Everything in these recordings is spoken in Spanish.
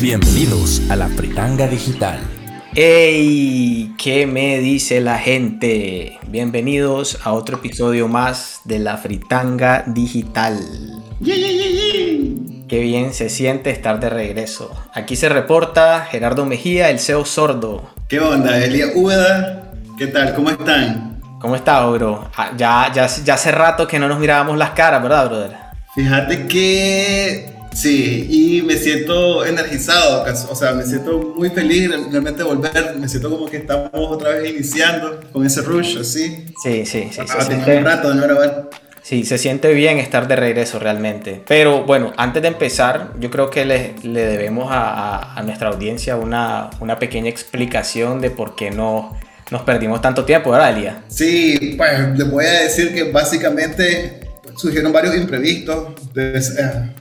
Bienvenidos a la Fritanga Digital. ¡Ey! ¿Qué me dice la gente? Bienvenidos a otro episodio más de la Fritanga Digital. Qué bien se siente estar de regreso. Aquí se reporta Gerardo Mejía, el CEO sordo. ¿Qué onda, Elia Úbeda? ¿Qué tal? ¿Cómo están? ¿Cómo estás, bro? Ah, ya, ya, ya hace rato que no nos mirábamos las caras, ¿verdad, brother? Fíjate que Sí, y me siento energizado, o sea, me siento muy feliz realmente de volver, me siento como que estamos otra vez iniciando con ese rush, así. Sí, sí, sí. Ah, un rato de no grabar. Sí, se siente bien estar de regreso realmente. Pero bueno, antes de empezar, yo creo que le, le debemos a, a, nuestra audiencia una, una pequeña explicación de por qué no nos perdimos tanto tiempo, ¿verdad, Elia? Sí, pues les voy a decir que básicamente surgieron varios imprevistos. Entonces, eh,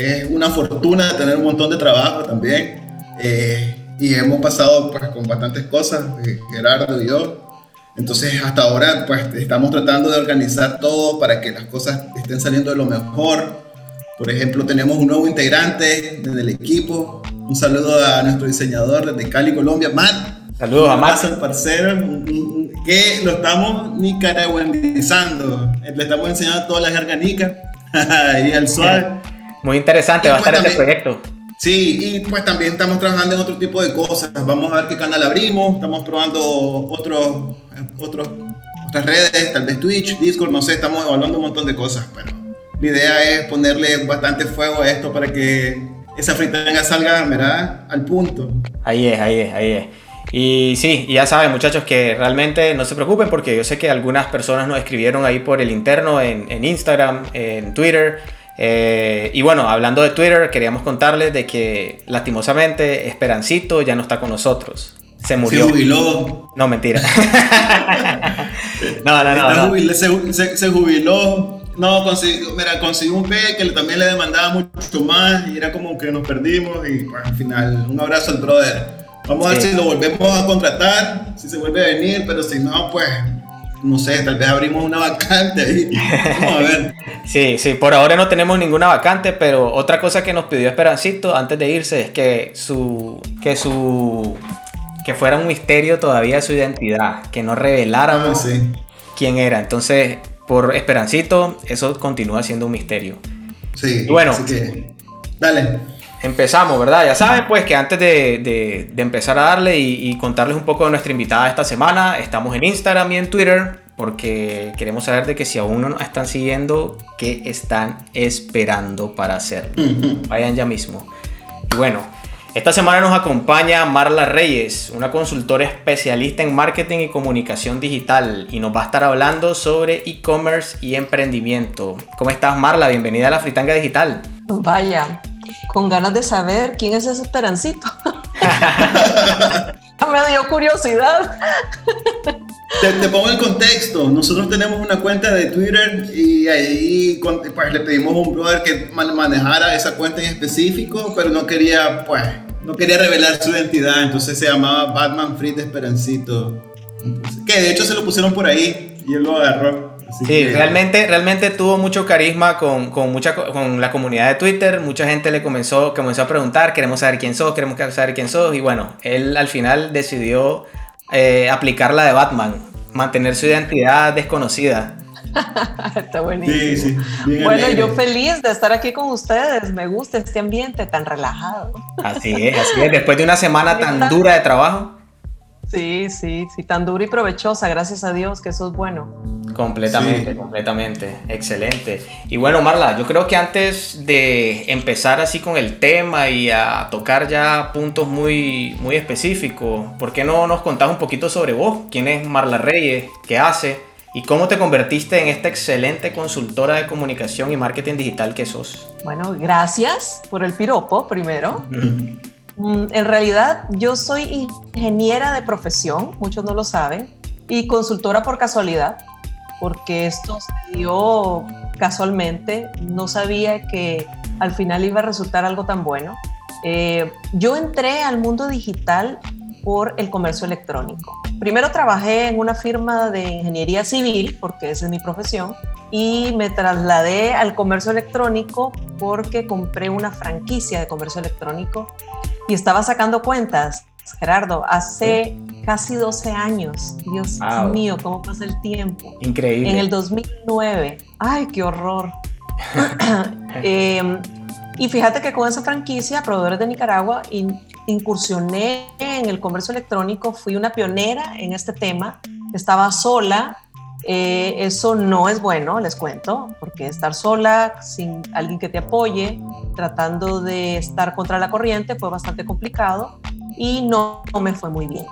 es una fortuna tener un montón de trabajo también. Eh, y hemos pasado pues, con bastantes cosas, eh, Gerardo y yo. Entonces hasta ahora pues estamos tratando de organizar todo para que las cosas estén saliendo de lo mejor. Por ejemplo, tenemos un nuevo integrante del equipo. Un saludo a nuestro diseñador desde Cali, Colombia, Matt. Saludos a Matt. El parcero, que lo estamos nicaragüenizando. Le estamos enseñando todas las jerganicas y al suave. Muy interesante va a estar este proyecto. Sí, y pues también estamos trabajando en otro tipo de cosas. Vamos a ver qué canal abrimos, estamos probando otros, otros, otras redes, tal vez Twitch, Discord, no sé, estamos evaluando un montón de cosas, pero la idea es ponerle bastante fuego a esto para que esa fritanga salga, ¿verdad? Al punto. Ahí es, ahí es, ahí es. Y sí, ya saben muchachos que realmente no se preocupen porque yo sé que algunas personas nos escribieron ahí por el interno en, en Instagram, en Twitter eh, y bueno, hablando de Twitter, queríamos contarles de que lastimosamente Esperancito ya no está con nosotros. Se murió. Se jubiló. No, mentira. no, no, no. Se, jubiló. No, consiguió, mira, consiguió un P que también le demandaba mucho más y era como que nos perdimos y pues, al final, un abrazo al brother. Vamos a ver si lo volvemos a contratar, si se vuelve a venir, pero si no, pues no sé, tal vez abrimos una vacante ahí. Vamos a ver. sí, sí, por ahora no tenemos ninguna vacante, pero otra cosa que nos pidió Esperancito antes de irse es que su. que su. que fuera un misterio todavía su identidad, que no reveláramos ah, quién era. Entonces, por Esperancito, eso continúa siendo un misterio. Sí, bueno. Así que, dale empezamos, ¿verdad? Ya saben, pues que antes de, empezar a darle y, contarles un poco de nuestra invitada esta semana, estamos en Instagram y en Twitter porque queremos saber de que si aún no nos están siguiendo, ¿qué están esperando para hacerlo? Vayan ya mismo. Y bueno, esta semana nos acompaña Marla Reyes, una consultora especialista en marketing y comunicación digital, y nos va a estar hablando sobre e-commerce y emprendimiento. ¿Cómo estás, Marla? Bienvenida a la Fritanga Digital. Vaya, con ganas de saber quién es ese Esperancito. Me dio curiosidad. Te, pongo el contexto. Nosotros tenemos una cuenta de Twitter y ahí pues, le pedimos a un brother que manejara esa cuenta en específico, pero no quería, pues, no quería revelar su identidad. Entonces se llamaba Batman Free de Esperancito. Que de hecho se lo pusieron por ahí y él lo agarró sí, realmente, realmente tuvo mucho carisma con, con, mucha, con la comunidad de Twitter. Mucha gente le comenzó, comenzó a preguntar, queremos saber quién sos, queremos saber quién sos. Y bueno, él al final decidió eh, aplicar la de Batman, mantener su identidad desconocida. Está buenísimo. bueno, yo feliz de estar aquí con ustedes. Me gusta este ambiente tan relajado. Así es, así es. Después de una semana tan dura de trabajo. Sí, sí, sí, tan dura y provechosa, gracias a Dios que eso es bueno. Completamente, completamente, excelente. Y bueno, Marla, yo creo que antes de empezar así con el tema y a tocar ya puntos muy, muy específicos, ¿por qué no nos contás un poquito sobre vos? ¿Quién es Marla Reyes? ¿Qué hace? ¿Y cómo te convertiste en esta excelente consultora de comunicación y marketing digital que sos? Bueno, gracias por el piropo primero. Mm, en realidad, yo soy ingeniera de profesión, muchos no lo saben, y consultora por casualidad. porque esto se dio casualmente, no sabía que al final iba a resultar algo tan bueno. Eh, yo entré al mundo digital por el comercio electrónico. Primero trabajé en una firma de ingeniería civil, porque esa es mi profesión, y me trasladé al comercio electrónico porque compré una franquicia de comercio electrónico y estaba sacando cuentas, Gerardo, hace casi 12 años. Dios mío, cómo pasa el tiempo. Increíble. En el 2009. Ay, qué horror. Em, y fíjate que con esa franquicia, Proveedores de Nicaragua, incursioné en el comercio electrónico, fui una pionera en este tema, estaba sola, eh, eso no es bueno, les cuento, porque estar sola, sin alguien que te apoye, tratando de estar contra la corriente, fue bastante complicado y no, me fue muy bien.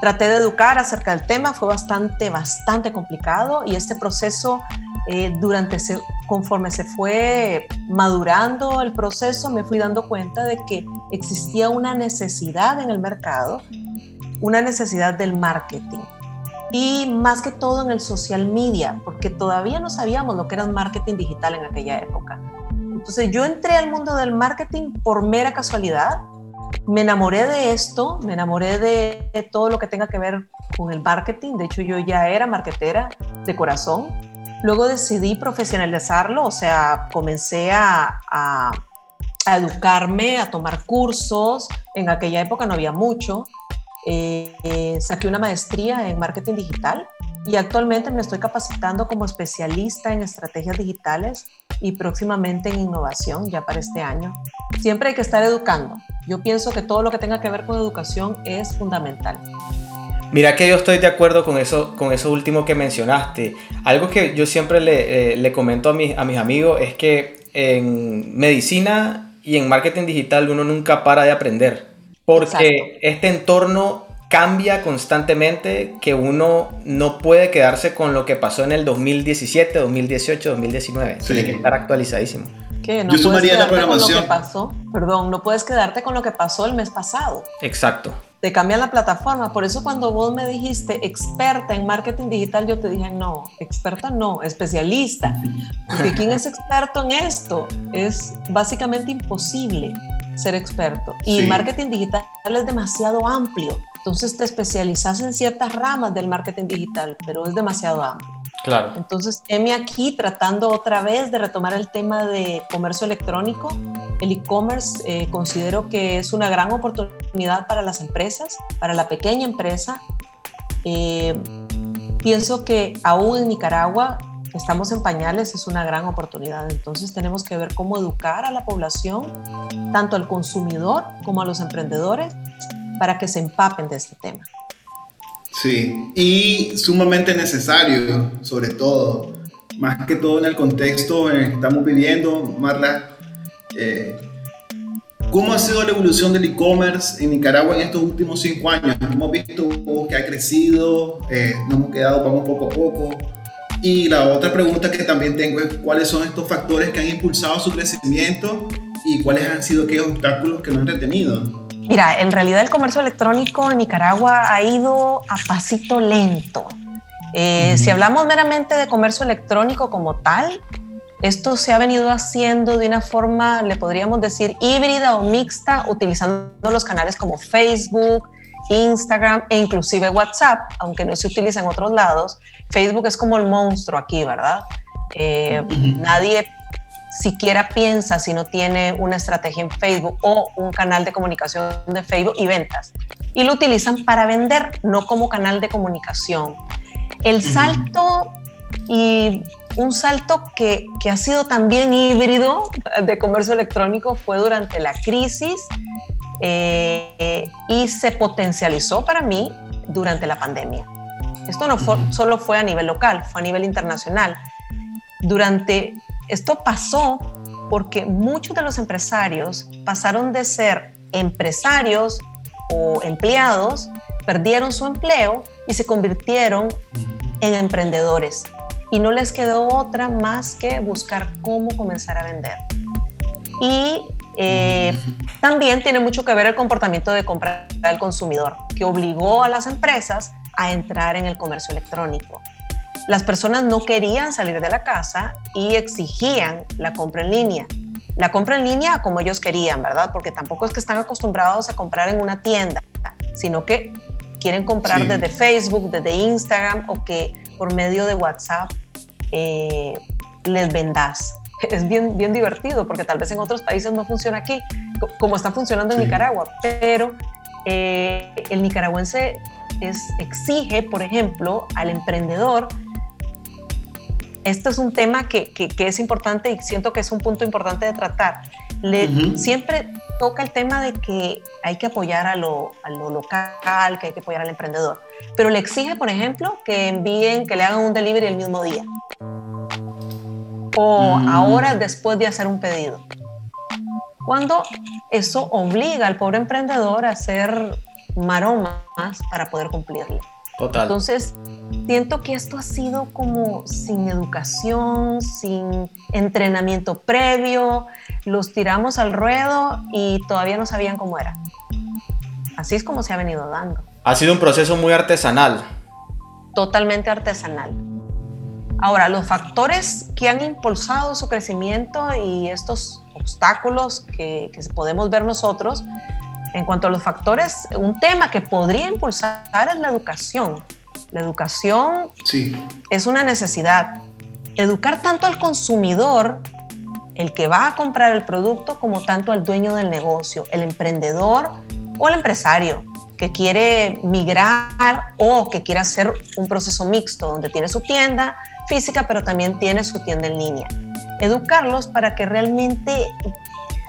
Traté de educar acerca del tema, fue bastante, bastante complicado y este proceso, eh, durante conforme se fue madurando el proceso, me fui dando cuenta de que existía una necesidad en el mercado, una necesidad del marketing y más que todo en el social media, porque todavía no sabíamos lo que era un marketing digital en aquella época. Entonces yo entré al mundo del marketing por mera casualidad, me enamoré de esto, me enamoré de todo lo que tenga que ver con el marketing, de hecho yo ya era marketera de corazón, luego decidí profesionalizarlo, o sea, comencé a, a, a educarme, a tomar cursos, en aquella época no había mucho, eh, saqué una maestría en marketing digital y actualmente me estoy capacitando como especialista en estrategias digitales y próximamente en innovación ya para este año. Siempre hay que estar educando. Yo pienso que todo lo que tenga que ver con educación es fundamental. Mira que yo estoy de acuerdo con eso, con eso último que mencionaste. Algo que yo siempre le, eh, le comento a a mis amigos es que en medicina y en marketing digital uno nunca para de aprender porque este entorno cambia constantemente que uno no puede quedarse con lo que pasó en el 2017, 2018, 2019. Tiene que estar actualizadísimo. ¿Qué? ¿No Yo sumaría la programación. Con lo que pasó? Perdón, no puedes quedarte con lo que pasó el mes pasado. Exacto. Te cambia la plataforma. Por eso cuando vos me dijiste experta en marketing digital, yo te dije, no, experta no, especialista. Porque ¿quién es experto en esto? Es básicamente imposible ser experto. Y marketing digital es demasiado amplio. Entonces te especializas en ciertas ramas del marketing digital, pero es demasiado amplio. Claro. Entonces, heme aquí tratando otra vez de retomar el tema de comercio electrónico. El e-commerce eh, considero que es una gran oportunidad para las empresas, para la pequeña empresa. Eh, pienso que aún en Nicaragua estamos en pañales es una gran oportunidad. Entonces tenemos que ver cómo educar a la población, tanto al consumidor como a los emprendedores, para que se empapen de este tema. Sí, y sumamente necesario, sobre todo, más que todo en el contexto en el que estamos viviendo, Marla. Eh, ¿Cómo ha sido la evolución del e-commerce en Nicaragua en estos últimos cinco años? Hemos visto que ha crecido, eh, nos hemos quedado, vamos poco a poco. Y la otra pregunta que también tengo es cuáles son estos factores que han impulsado su crecimiento y cuáles han sido aquellos obstáculos que lo han retenido. Mira, en realidad el comercio electrónico en Nicaragua ha ido a pasito lento. Eh, si hablamos meramente de comercio electrónico como tal, esto se ha venido haciendo de una forma, le podríamos decir, híbrida o mixta, utilizando los canales como Facebook, Instagram e inclusive WhatsApp, aunque no se utiliza en otros lados. Facebook es como el monstruo aquí, ¿verdad? Eh, nadie siquiera piensa si no tiene una estrategia en Facebook o un canal de comunicación de Facebook y ventas. Y lo utilizan para vender, no como canal de comunicación. El salto y un salto que, que, ha sido también híbrido de comercio electrónico fue durante la crisis eh, y se potencializó para mí durante la pandemia. Esto no fue, solo fue a nivel local, fue a nivel internacional. Durante, esto pasó porque muchos de los empresarios pasaron de ser empresarios o empleados, perdieron su empleo y se convirtieron en emprendedores. Y no les quedó otra más que buscar cómo comenzar a vender. Y eh, también tiene mucho que ver el comportamiento de compra del consumidor, que obligó a las empresas a entrar en el comercio electrónico. las personas no querían salir de la casa y exigían la compra en línea. La compra en línea como ellos querían, ¿verdad? Porque tampoco es que están acostumbrados a comprar en una tienda, sino que quieren comprar desde Facebook, desde Instagram o que por medio de WhatsApp eh, les vendas. Es bien, bien divertido porque tal vez en otros países no funciona aquí, como está funcionando en Nicaragua, pero eh, el nicaragüense es, exige, por ejemplo, al emprendedor esto es un tema que, que, es importante y siento que es un punto importante de tratar. Le, Siempre toca el tema de que hay que apoyar a lo, a lo, local, que hay que apoyar al emprendedor, pero le exige, por ejemplo, que envíen, que le hagan un delivery el mismo día o mm. ahora después de hacer un pedido. Cuando eso obliga al pobre emprendedor a hacer maromas para poder cumplirle. Total. Entonces, siento que esto ha sido como sin educación, sin entrenamiento previo, los tiramos al ruedo y todavía no sabían cómo era. Así es como se ha venido dando. Ha sido un proceso muy artesanal. Totalmente artesanal. Ahora, los factores que han impulsado su crecimiento y estos obstáculos que, que podemos ver nosotros en cuanto a los factores, un tema que podría impulsar es la educación. La educación sí. es una necesidad. Educar tanto al consumidor, el que va a comprar el producto, como tanto al dueño del negocio, el emprendedor o el empresario que quiere migrar o que quiere hacer un proceso mixto donde tiene su tienda física, pero también tiene su tienda en línea. Educarlos para que realmente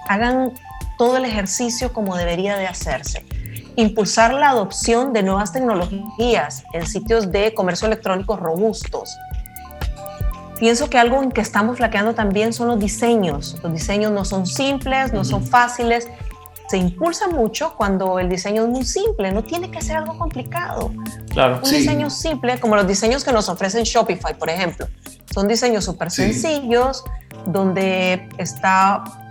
hagan todo el ejercicio como debería de hacerse. Impulsar la adopción de nuevas tecnologías en sitios de comercio electrónico robustos. Pienso que algo en que estamos flaqueando también son los diseños. Los diseños no son simples, no son fáciles. Se impulsa mucho cuando el diseño es muy simple, no tiene que ser algo complicado. Claro. Un diseño simple, como los diseños que nos ofrecen Shopify, por ejemplo. Son diseños súper sencillos, donde está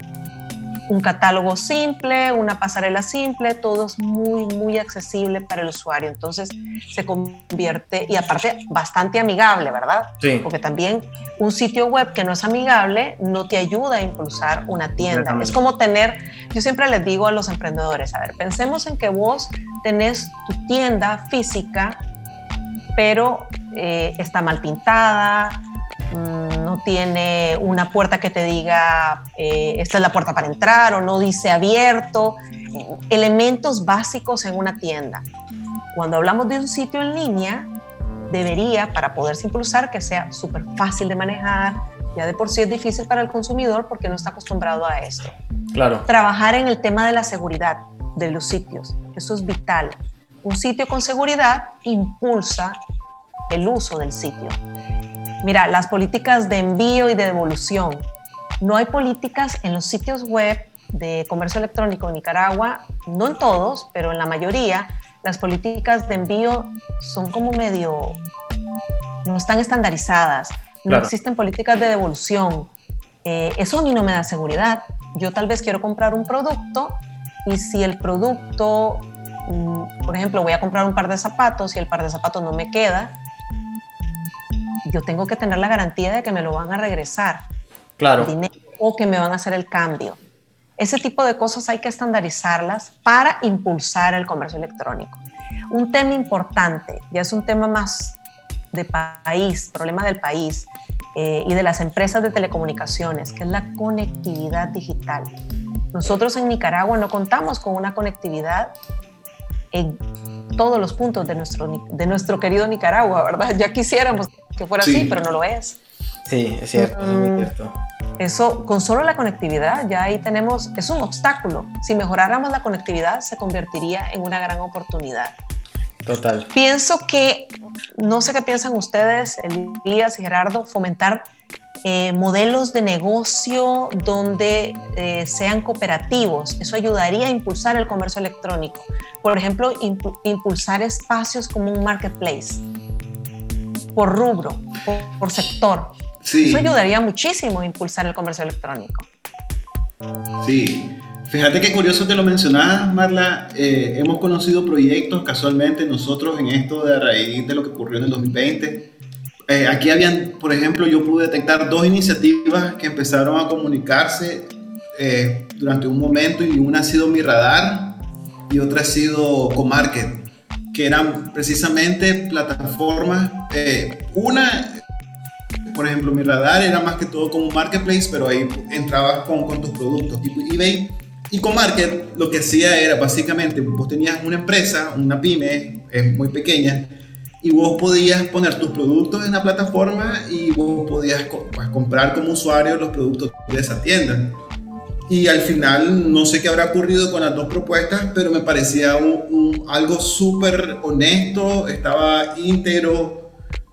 un catálogo simple, una pasarela simple, todo es muy, muy accesible para el usuario. Entonces se convierte, y aparte, bastante amigable, ¿verdad? Sí. Porque también un sitio web que no es amigable no te ayuda a impulsar una tienda. Es como tener, yo siempre les digo a los emprendedores, a ver, pensemos en que vos tenés tu tienda física, pero eh, está mal pintada, Mm, no tiene una puerta que te diga eh, esta es la puerta para entrar o no dice abierto, elementos básicos en una tienda. Cuando hablamos de un sitio en línea, debería, para poderse impulsar, que sea súper fácil de manejar, ya de por sí es difícil para el consumidor porque no está acostumbrado a esto. Claro. Trabajar en el tema de la seguridad de los sitios, eso es vital. Un sitio con seguridad impulsa el uso del sitio. Mira, las políticas de envío y de devolución. No hay políticas en los sitios web de comercio electrónico en Nicaragua, no en todos, pero en la mayoría, las políticas de envío son como medio, no están estandarizadas, no existen políticas de devolución. Eh, eso a mí no me da seguridad. Yo tal vez quiero comprar un producto y si el producto, mm, por ejemplo, voy a comprar un par de zapatos y el par de zapatos no me queda, yo tengo que tener la garantía de que me lo van a regresar. Claro. o que me van a hacer el cambio. Ese tipo de cosas hay que estandarizarlas para impulsar el comercio electrónico. Un tema importante, ya es un tema más de país, problema del país eh, y de las empresas de telecomunicaciones, que es la conectividad digital. Nosotros en Nicaragua no contamos con una conectividad en todos los puntos de nuestro, de nuestro querido Nicaragua, ¿verdad? Ya quisiéramos que fuera así, pero no lo es. Sí, es cierto, es muy mm, cierto. Eso, con solo la conectividad, ya ahí tenemos, es un obstáculo. Si mejoráramos la conectividad, se convertiría en una gran oportunidad. Total. Pienso que, no sé qué piensan ustedes, Elías y Gerardo, fomentar eh, modelos de negocio donde eh, sean cooperativos. Eso ayudaría a impulsar el comercio electrónico. Por ejemplo, impulsar espacios como un marketplace por rubro, por, sector. Eso ayudaría muchísimo a impulsar el comercio electrónico. Sí. Fíjate qué curioso que lo mencionabas, Marla. Eh, hemos conocido proyectos casualmente nosotros en esto de a raíz de lo que ocurrió en el 2020. eh, aquí habían, por ejemplo, yo pude detectar dos iniciativas que empezaron a comunicarse eh, durante un momento y una ha sido Mi Radar y otra ha sido Comarket, que eran precisamente plataformas, eh, una por ejemplo, mi radar era más que todo como marketplace, pero ahí entrabas con, con tus productos, tipo eBay. Y con Market lo que hacía era básicamente, vos tenías una empresa, una pyme, es muy pequeña, y vos podías poner tus productos en la plataforma y vos podías pues, comprar como usuario los productos de esa tienda. Y al final no sé qué habrá ocurrido con las dos propuestas, pero me parecía un, algo súper honesto, estaba íntegro,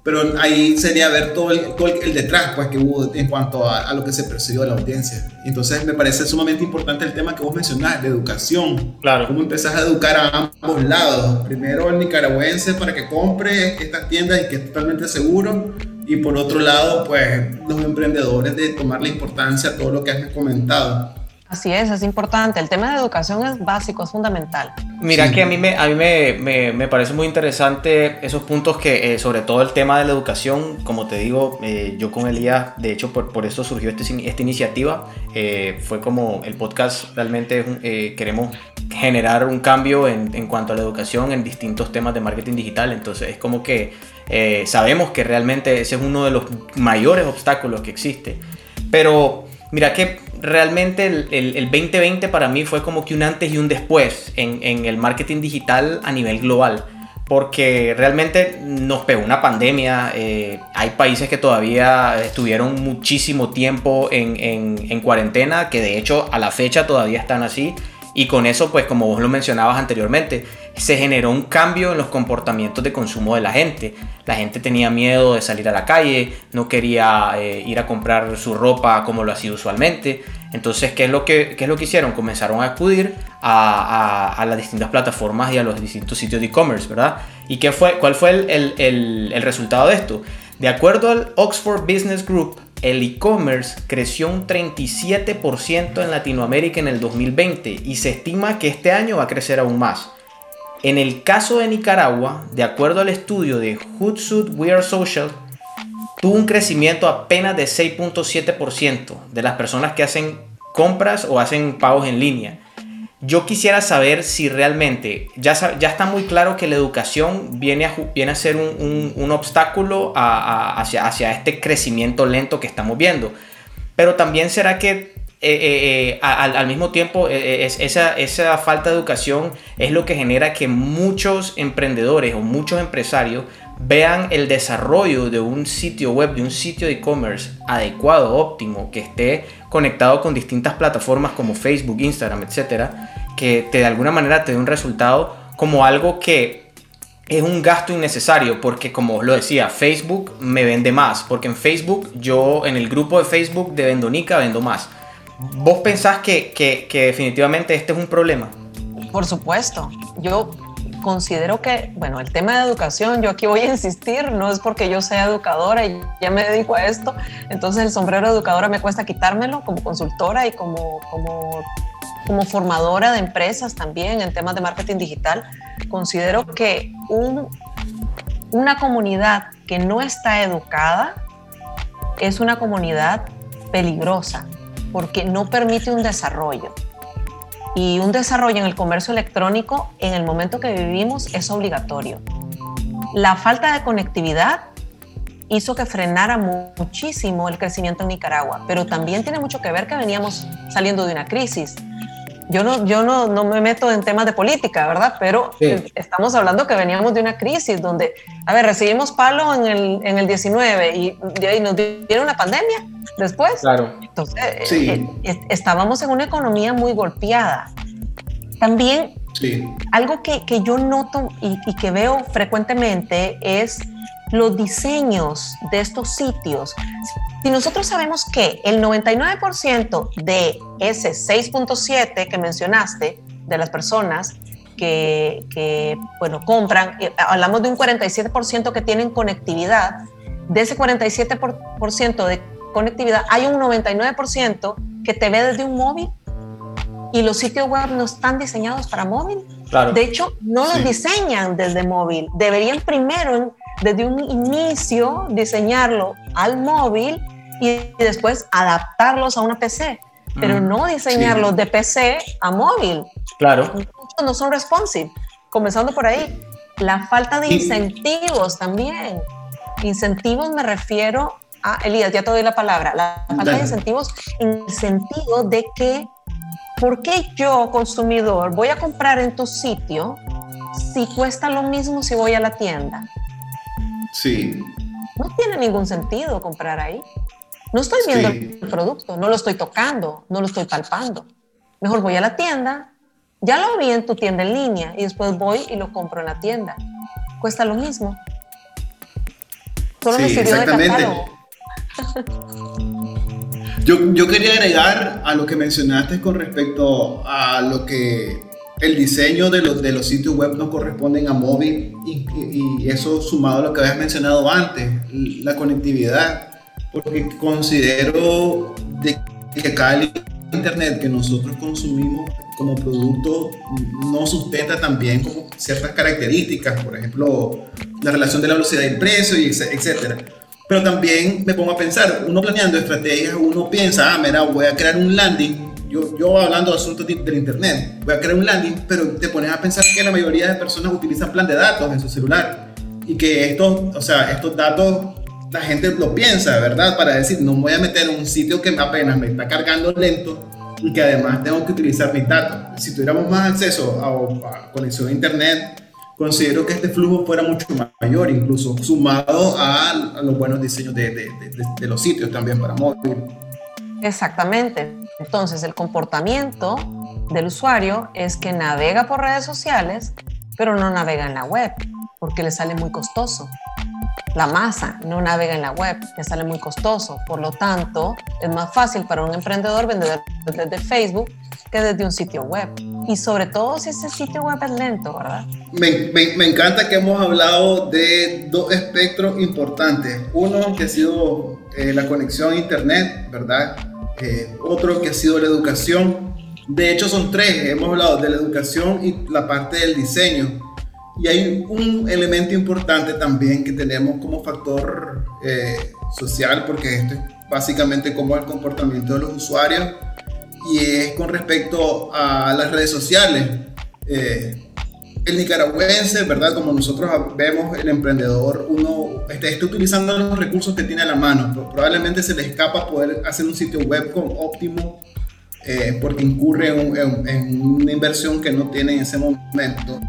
pero ahí sería ver todo el, todo el, detrás pues, que hubo en cuanto a, a, lo que se percibió de la audiencia. Entonces me parece sumamente importante el tema que vos mencionás, de educación. Claro. Cómo empezás a educar a ambos lados. Primero el nicaragüense para que compre estas tiendas y que es totalmente seguro. Y por otro lado, pues los emprendedores de tomar la importancia a todo lo que has comentado. Así es, es importante. El tema de educación es básico, es fundamental. Mira que a mí, me, a mí me, me, me, parece muy interesante esos puntos que, eh, sobre todo el tema de la educación, como te digo, eh, yo con Elías, de hecho, por, por eso surgió este, esta iniciativa. Eh, fue como el podcast, realmente eh, queremos generar un cambio en, en, cuanto a la educación en distintos temas de marketing digital. Entonces es como que eh, sabemos que realmente ese es uno de los mayores obstáculos que existe. Pero mira que realmente el, el, el, 2020 para mí fue como que un antes y un después en, en, el marketing digital a nivel global. Porque realmente nos pegó una pandemia. Eh, hay países que todavía estuvieron muchísimo tiempo en, en, en cuarentena, que de hecho a la fecha todavía están así. Y con eso, pues como vos lo mencionabas anteriormente, se generó un cambio en los comportamientos de consumo de la gente. La gente tenía miedo de salir a la calle, no quería eh, ir a comprar su ropa como lo hacía usualmente. Entonces, ¿qué es lo que, qué es lo que hicieron? Comenzaron a acudir a, las distintas plataformas y a los distintos sitios de e-commerce, ¿verdad? ¿Y qué fue, cuál fue el, el, el resultado de esto? De acuerdo al Oxford Business Group, el e-commerce creció un 37% en Latinoamérica en el 2020 y se estima que este año va a crecer aún más. En el caso de Nicaragua, de acuerdo al estudio de Hootsuite We Are Social, tuvo un crecimiento apenas de 6.7% de las personas que hacen compras o hacen pagos en línea. Yo quisiera saber si realmente ya, ya está muy claro que la educación viene a, viene a ser un, un, obstáculo hacia, hacia este crecimiento lento que estamos viendo. Pero también será que eh, eh, eh, al, mismo tiempo es, esa, esa falta de educación es lo que genera que muchos emprendedores o muchos empresarios vean el desarrollo de un sitio web, de un sitio de e-commerce adecuado, óptimo, que esté conectado con distintas plataformas como Facebook, Instagram, etcétera, que te, de alguna manera te dé un resultado como algo que es un gasto innecesario porque como os lo decía, Facebook me vende más, porque en Facebook yo en el grupo de Facebook de Vendonica vendo más. ¿Vos pensás que, que, que definitivamente este es un problema? Por supuesto. Yo considero que, bueno, el tema de educación, yo aquí voy a insistir, no es porque yo sea educadora y ya me dedico a esto, entonces el sombrero educadora me cuesta quitármelo como consultora y como, como, como formadora de empresas también en temas de marketing digital. Considero que un, una comunidad que no está educada es una comunidad peligrosa porque no permite un desarrollo. Y un desarrollo en el comercio electrónico en el momento que vivimos es obligatorio. La falta de conectividad hizo que frenara muchísimo el crecimiento en Nicaragua, pero también tiene mucho que ver que veníamos saliendo de una crisis. Yo no, yo no, no me meto en temas de política, ¿verdad? Pero sí. estamos hablando que veníamos de una crisis donde, a ver, recibimos palo en el, en el 19 y de ahí nos dieron una pandemia después. Claro. Entonces, sí. eh, eh, estábamos en una economía muy golpeada. También sí. algo que, que, yo noto y, y, que veo frecuentemente es los diseños de estos sitios. Si nosotros sabemos que el 99% de ese 6.7 que mencionaste, de las personas que, que, bueno, compran, eh, hablamos de un 47% que tienen conectividad, de ese 47% de conectividad, hay un 99% que te ve desde un móvil y los sitios web no están diseñados para móvil. Claro. De hecho, no los sí. diseñan desde móvil. Deberían primero desde un inicio diseñarlo al móvil y después adaptarlos a una PC, pero Mm, no diseñarlos de PC a móvil. Claro. Muchos no son responsive, comenzando por ahí. La falta de Sí. incentivos también. Incentivos me refiero a, Elías, ya te doy la palabra, la falta Dale. de incentivos en el sentido de que, ¿por qué yo, consumidor, voy a comprar en tu sitio si cuesta lo mismo si voy a la tienda? Sí, No tiene ningún sentido comprar ahí. No estoy viendo Sí. el producto, no lo estoy tocando, no lo estoy palpando. Mejor voy a la tienda, ya lo vi en tu tienda en línea y después voy y lo compro en la tienda. Cuesta lo mismo. Solo me Sí, sirvió de exactamente. catálogo. Yo, yo quería agregar a lo que mencionaste con respecto a lo que el diseño de los, de los sitios web no corresponden a móvil y, eso sumado a lo que habías mencionado antes, la conectividad, porque considero de que el internet que nosotros consumimos como producto no sustenta también como ciertas características, por ejemplo, la relación de la velocidad del precio y etc- etcétera. Pero también me pongo a pensar, uno planeando estrategias, uno piensa, ah, mira, voy a crear un landing, yo, yo hablando de asuntos de- del internet, voy a crear un landing, pero te pones a pensar que la mayoría de personas utilizan plan de datos en su celular y que estos, o sea, estos datos la gente lo piensa, ¿verdad? Para decir, no voy a meter un sitio que apenas me está cargando lento y que además tengo que utilizar mis datos. Si tuviéramos más acceso a, a conexión a internet, considero que este flujo fuera mucho mayor, incluso sumado a, a los buenos diseños de- de- de- de los sitios también para móvil. Exactamente. Entonces, el comportamiento del usuario es que navega por redes sociales, pero no navega en la web, porque le sale muy costoso. La masa no navega en la web, le sale muy costoso. Por lo tanto, es más fácil para un emprendedor vender desde Facebook que desde un sitio web. Y sobre todo si ese sitio web es lento, ¿verdad? Me, encanta que hemos hablado de dos espectros importantes. Uno que ha sido eh, la conexión a Internet, ¿verdad? Otro que ha sido la educación. De hecho son tres. Hemos hablado de la educación y la parte del diseño. Y hay un elemento importante también que tenemos como factor eh, social, porque esto es básicamente como el comportamiento de los usuarios y es con respecto a las redes sociales. Eh, el nicaragüense, ¿verdad? Como nosotros vemos, el emprendedor, uno está, utilizando los recursos que tiene a la mano. Probablemente se le escapa poder hacer un sitio web con óptimo eh, porque incurre en, en- en una inversión que no tiene en ese momento.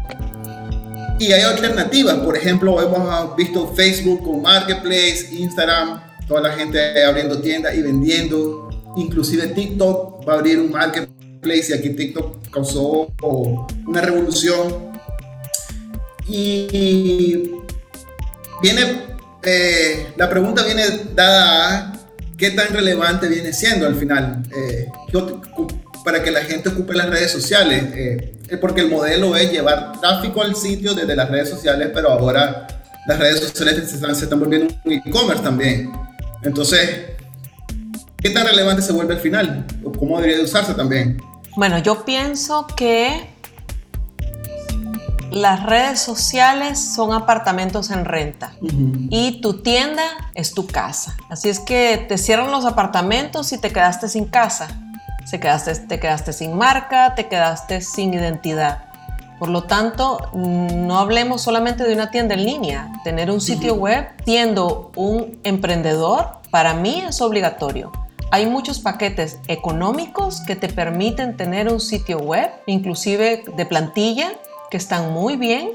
Y hay alternativas, por ejemplo, hemos visto Facebook con Marketplace, Instagram, toda la gente abriendo tiendas y vendiendo, inclusive TikTok va a abrir un Marketplace y aquí TikTok causó una revolución. Y viene, eh, la pregunta viene dada a qué tan relevante viene siendo al final eh, para que la gente ocupe las redes sociales. eh, porque el modelo es llevar tráfico al sitio desde las redes sociales, pero ahora las redes sociales se están, se están volviendo un e-commerce también. Entonces, ¿qué tan relevante se vuelve al final? ¿O cómo debería de usarse también? Bueno, yo pienso que las redes sociales son apartamentos en renta y tu tienda es tu casa. Así es que te cierran los apartamentos y te quedaste sin casa. Se quedaste, te quedaste sin marca, te quedaste sin identidad. Por lo tanto, mm, no hablemos solamente de una tienda en línea. Tener un sitio web siendo un emprendedor, para mí es obligatorio. Hay muchos paquetes económicos que te permiten tener un sitio web, inclusive de plantilla, que están muy bien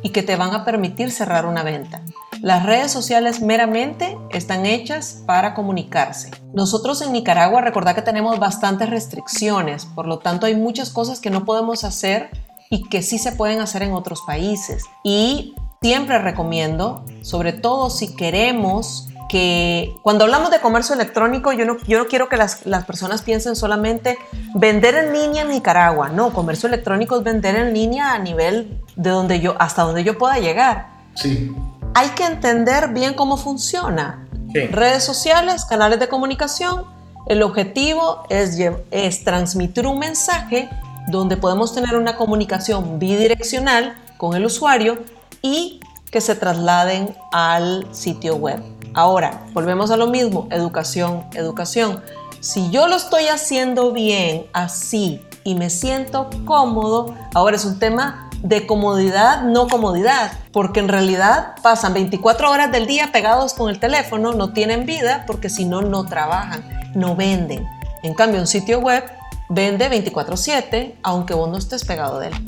y que te van a permitir cerrar una venta. Las redes sociales meramente están hechas para comunicarse. Nosotros en Nicaragua, recordad que tenemos bastantes restricciones, por lo tanto hay muchas cosas que no podemos hacer y que sí se pueden hacer en otros países. Y siempre recomiendo, sobre todo si queremos que cuando hablamos de comercio electrónico, yo no, yo no quiero que las, las personas piensen solamente vender en línea en Nicaragua. No, comercio electrónico es vender en línea a nivel de donde yo, hasta donde yo pueda llegar. Sí. Hay que entender bien cómo funciona. Sí. Redes sociales, canales de comunicación. El objetivo es, es transmitir un mensaje donde podemos tener una comunicación bidireccional con el usuario y que se trasladen al sitio web. Ahora, volvemos a lo mismo, educación, educación. Si yo lo estoy haciendo bien, así, y me siento cómodo, ahora es un tema de comodidad, no comodidad, porque en realidad pasan 24 horas del día pegados con el teléfono, no tienen vida, porque si no, no trabajan, no venden. En cambio, un sitio web vende 24/7, aunque vos no estés pegado de él.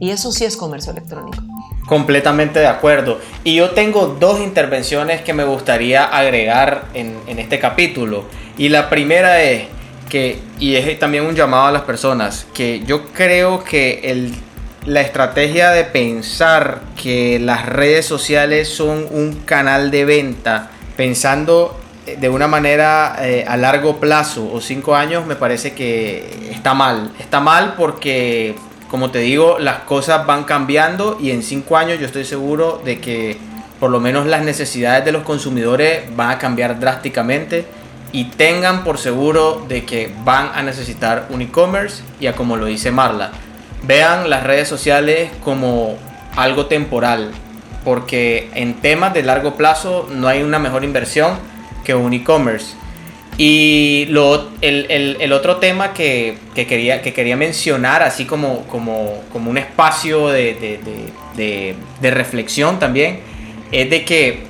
Y eso sí es comercio electrónico. Completamente de acuerdo. Y yo tengo dos intervenciones que me gustaría agregar en, este capítulo. Y la primera es que, y es también un llamado a las personas, que yo creo que el, la estrategia de pensar que las redes sociales son un canal de venta, pensando de una manera eh, a largo plazo o cinco años, me parece que está mal. Está mal porque como te digo, las cosas van cambiando y en cinco años yo estoy seguro de que por lo menos las necesidades de los consumidores van a cambiar drásticamente y tengan por seguro de que van a necesitar un e-commerce y a como lo dice Marla, vean las redes sociales como algo temporal porque en temas de largo plazo no hay una mejor inversión que un e-commerce. Y lo, el, otro tema que, quería, que quería mencionar, así como, como, como un espacio de, reflexión también, es de que,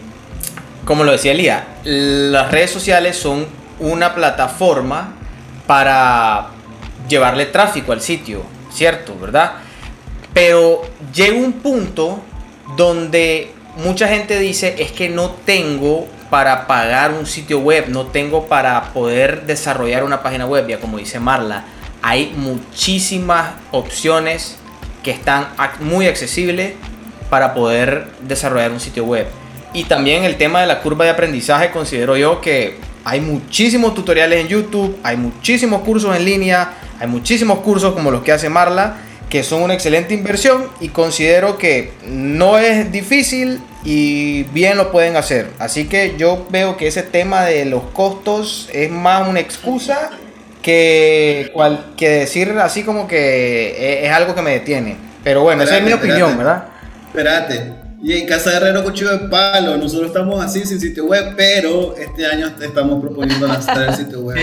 como lo decía Elía, las redes sociales son una plataforma para llevarle tráfico al sitio, ¿cierto? ¿Verdad? Pero llega un punto donde mucha gente dice es que no tengo para pagar un sitio web, no tengo para poder desarrollar una página web, ya como dice Marla, hay muchísimas opciones que están muy accesibles para poder desarrollar un sitio web. Y también el tema de la curva de aprendizaje, considero yo que hay muchísimos tutoriales en YouTube, hay muchísimos cursos en línea, hay muchísimos cursos como los que hace Marla, que son una excelente inversión y considero que no es difícil y bien lo pueden hacer. Así que yo veo que ese tema de los costos es más una excusa que, cual, que decir así como que es, algo que me detiene. Pero bueno, esa es mi opinión, ¿verdad? Espérate. Y en Casa de Herrero Cuchillo de Palo, nosotros estamos así sin sitio web, pero este año estamos proponiendo lanzar el sitio web.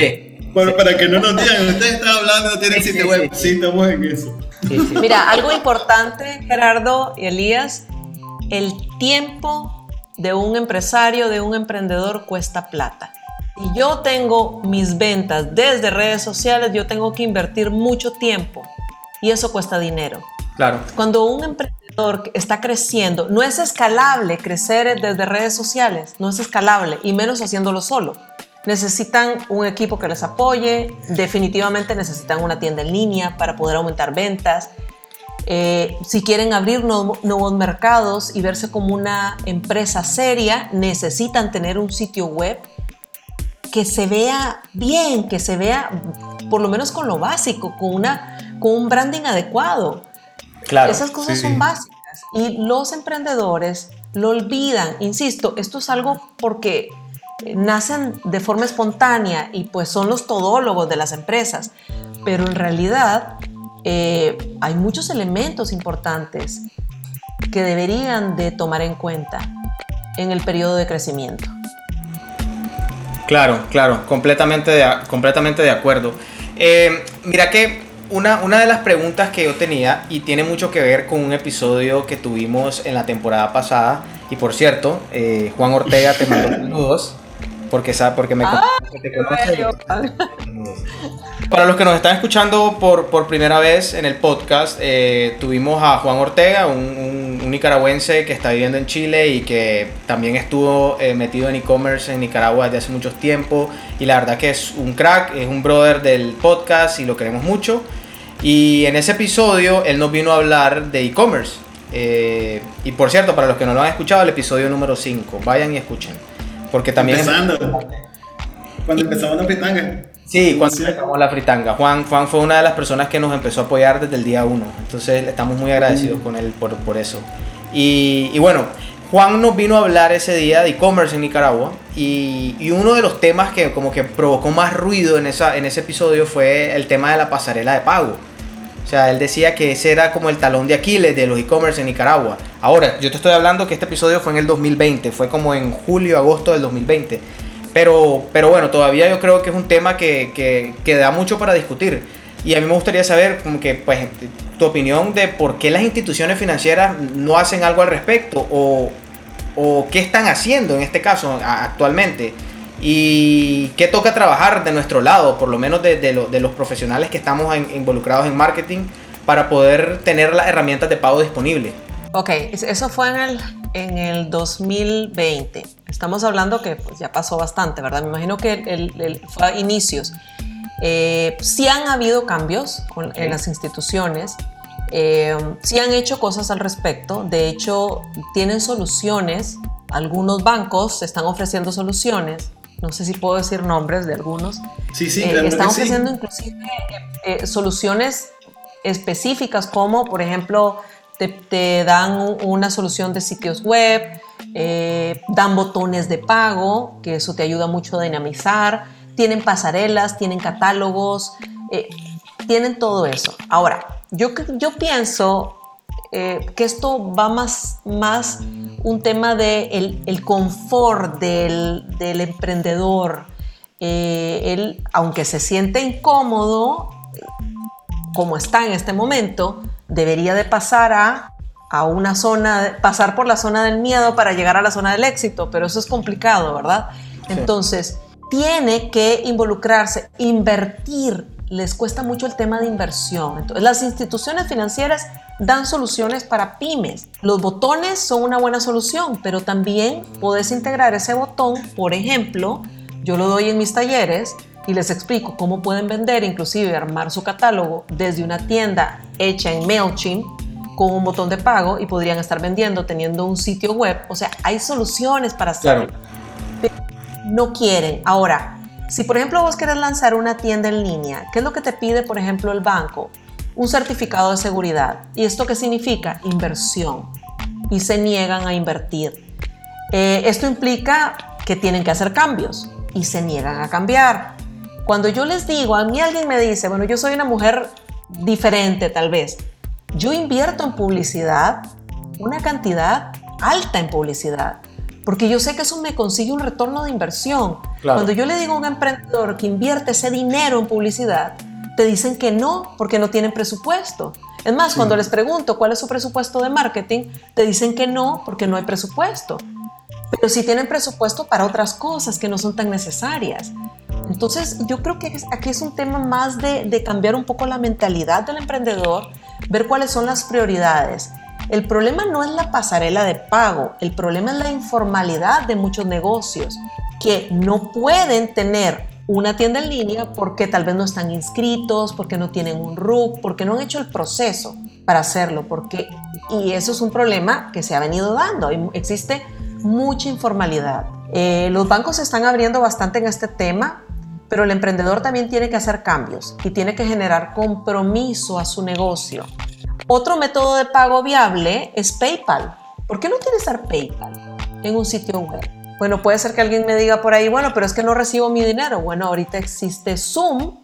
Bueno, para que no nos digan, ustedes están hablando, no tienen sitio web. Sí, estamos en eso. Mira, algo importante, Gerardo y Elías, el tiempo de un empresario, de un emprendedor cuesta plata. Y yo tengo mis ventas desde redes sociales, yo tengo que invertir mucho tiempo y eso cuesta dinero. Claro. Cuando un emprendedor está creciendo, no es escalable crecer desde redes sociales, no es escalable y menos haciéndolo solo. Necesitan un equipo que les apoye, definitivamente necesitan una tienda en línea para poder aumentar ventas, eh, si quieren abrir nuevos mercados y verse como una empresa seria, necesitan tener un sitio web que se vea bien, que se vea por lo menos con lo básico, con, una, con un branding adecuado. Claro, Esas cosas son básicas y los emprendedores lo olvidan. Insisto, esto es algo porque nacen de forma espontánea y pues son los todólogos de las empresas, pero en realidad eh, hay muchos elementos importantes que deberían de tomar en cuenta en el periodo de crecimiento. Claro, claro, completamente de, completamente de acuerdo. Eh, mira que una, una, de las preguntas que yo tenía y tiene mucho que ver con un episodio que tuvimos en la temporada pasada, y por cierto, eh, Juan Ortega te mandó saludos porque sabe, porque me ah, Para los que nos están escuchando por, por primera vez en el podcast, eh, tuvimos a Juan Ortega, un, un, nicaragüense que está viviendo en Chile y que también estuvo eh, metido en e-commerce en Nicaragua desde hace mucho tiempo. Y la verdad que es un crack, es un brother del podcast y lo queremos mucho. Y en ese episodio él nos vino a hablar de e-commerce. Eh, y por cierto, para los que no lo han escuchado, el episodio número 5, vayan y escuchen. Porque también... Empezando. Cuando empezamos la fritanga. Sí, cuando empezamos la fritanga. Juan, Juan fue una de las personas que nos empezó a apoyar desde el día uno. Entonces estamos muy agradecidos con él por, por eso. Y, y, bueno, Juan nos vino a hablar ese día de e-commerce en Nicaragua. Y, y, uno de los temas que como que provocó más ruido en, esa, en ese episodio fue el tema de la pasarela de pago. O sea, él decía que ese era como el talón de Aquiles de los e-commerce en Nicaragua. Ahora, yo te estoy hablando que este episodio fue en el 2020, fue como en julio, agosto del 2020. Pero, pero bueno, todavía yo creo que es un tema que, que, da mucho para discutir. Y a mí me gustaría saber, como que, pues, tu opinión de por qué las instituciones financieras no hacen algo al respecto o, o qué están haciendo en este caso actualmente y qué toca trabajar de nuestro lado, por lo menos de, de, los profesionales que estamos involucrados en marketing para poder tener las herramientas de pago disponibles. Ok, eso fue en el, en el 2020. Estamos hablando que pues, ya pasó bastante, ¿verdad? Me imagino que el, fue a inicios. Eh, sí han habido cambios en las instituciones, eh, sí han hecho cosas al respecto, de hecho tienen soluciones, algunos bancos están ofreciendo soluciones, no sé si puedo decir nombres de algunos, sí, sí, eh, están ofreciendo inclusive eh, soluciones específicas como por ejemplo te, dan una solución de sitios web, dan botones de pago, que eso te ayuda mucho a dinamizar, tienen pasarelas, tienen catálogos, tienen todo eso. Ahora, yo, yo pienso eh, que esto va más, más un tema de el, confort del, emprendedor. Eh, él, aunque se siente incómodo, como está en este momento, debería de pasar a, a una zona, pasar por la zona del miedo para llegar a la zona del éxito, pero eso es complicado, ¿verdad? Entonces, tiene que involucrarse, invertir les cuesta mucho el tema de inversión. Entonces, las instituciones financieras dan soluciones para pymes. Los botones son una buena solución, pero también puedes integrar ese botón, por ejemplo, yo lo doy en mis talleres y les explico cómo pueden vender, inclusive armar su catálogo desde una tienda hecha en MailChimp con un botón de pago y podrían estar vendiendo teniendo un sitio web. O sea, hay soluciones para hacerlo. no quieren. Ahora, si por ejemplo vos querés lanzar una tienda en línea, ¿qué es lo que te pide por ejemplo el banco? Un certificado de seguridad. ¿Y esto qué significa? Inversión. Y se niegan a invertir. Eh, esto implica que tienen que hacer cambios y se niegan a cambiar. Cuando yo les digo, a mí alguien me dice, bueno, yo soy una mujer diferente tal vez, yo invierto en publicidad una cantidad alta en publicidad porque yo sé que eso me consigue un retorno de inversión. Cuando yo le digo a un emprendedor que invierte ese dinero en publicidad, te dicen que no, porque no tienen presupuesto. Es más, cuando les pregunto cuál es su presupuesto de marketing, te dicen que no, porque no hay presupuesto. Pero sí tienen presupuesto para otras cosas que no son tan necesarias. Entonces, yo creo que aquí es un tema más de, de cambiar un poco la mentalidad del emprendedor, ver cuáles son las prioridades el problema no es la pasarela de pago, el problema es la informalidad de muchos negocios que no pueden tener una tienda en línea porque tal vez no están inscritos, porque no tienen un RUC, porque no han hecho el proceso para hacerlo, porque y eso es un problema que se ha venido dando. Existe mucha informalidad. Eh, los bancos se están abriendo bastante en este tema, pero el emprendedor también tiene que hacer cambios y tiene que generar compromiso a su negocio. Otro método de pago viable es PayPal. ¿Por qué no utilizar PayPal en un sitio web? Bueno, puede ser que alguien me diga por ahí, bueno, pero es que no recibo mi dinero. Bueno, ahorita existe Zoom,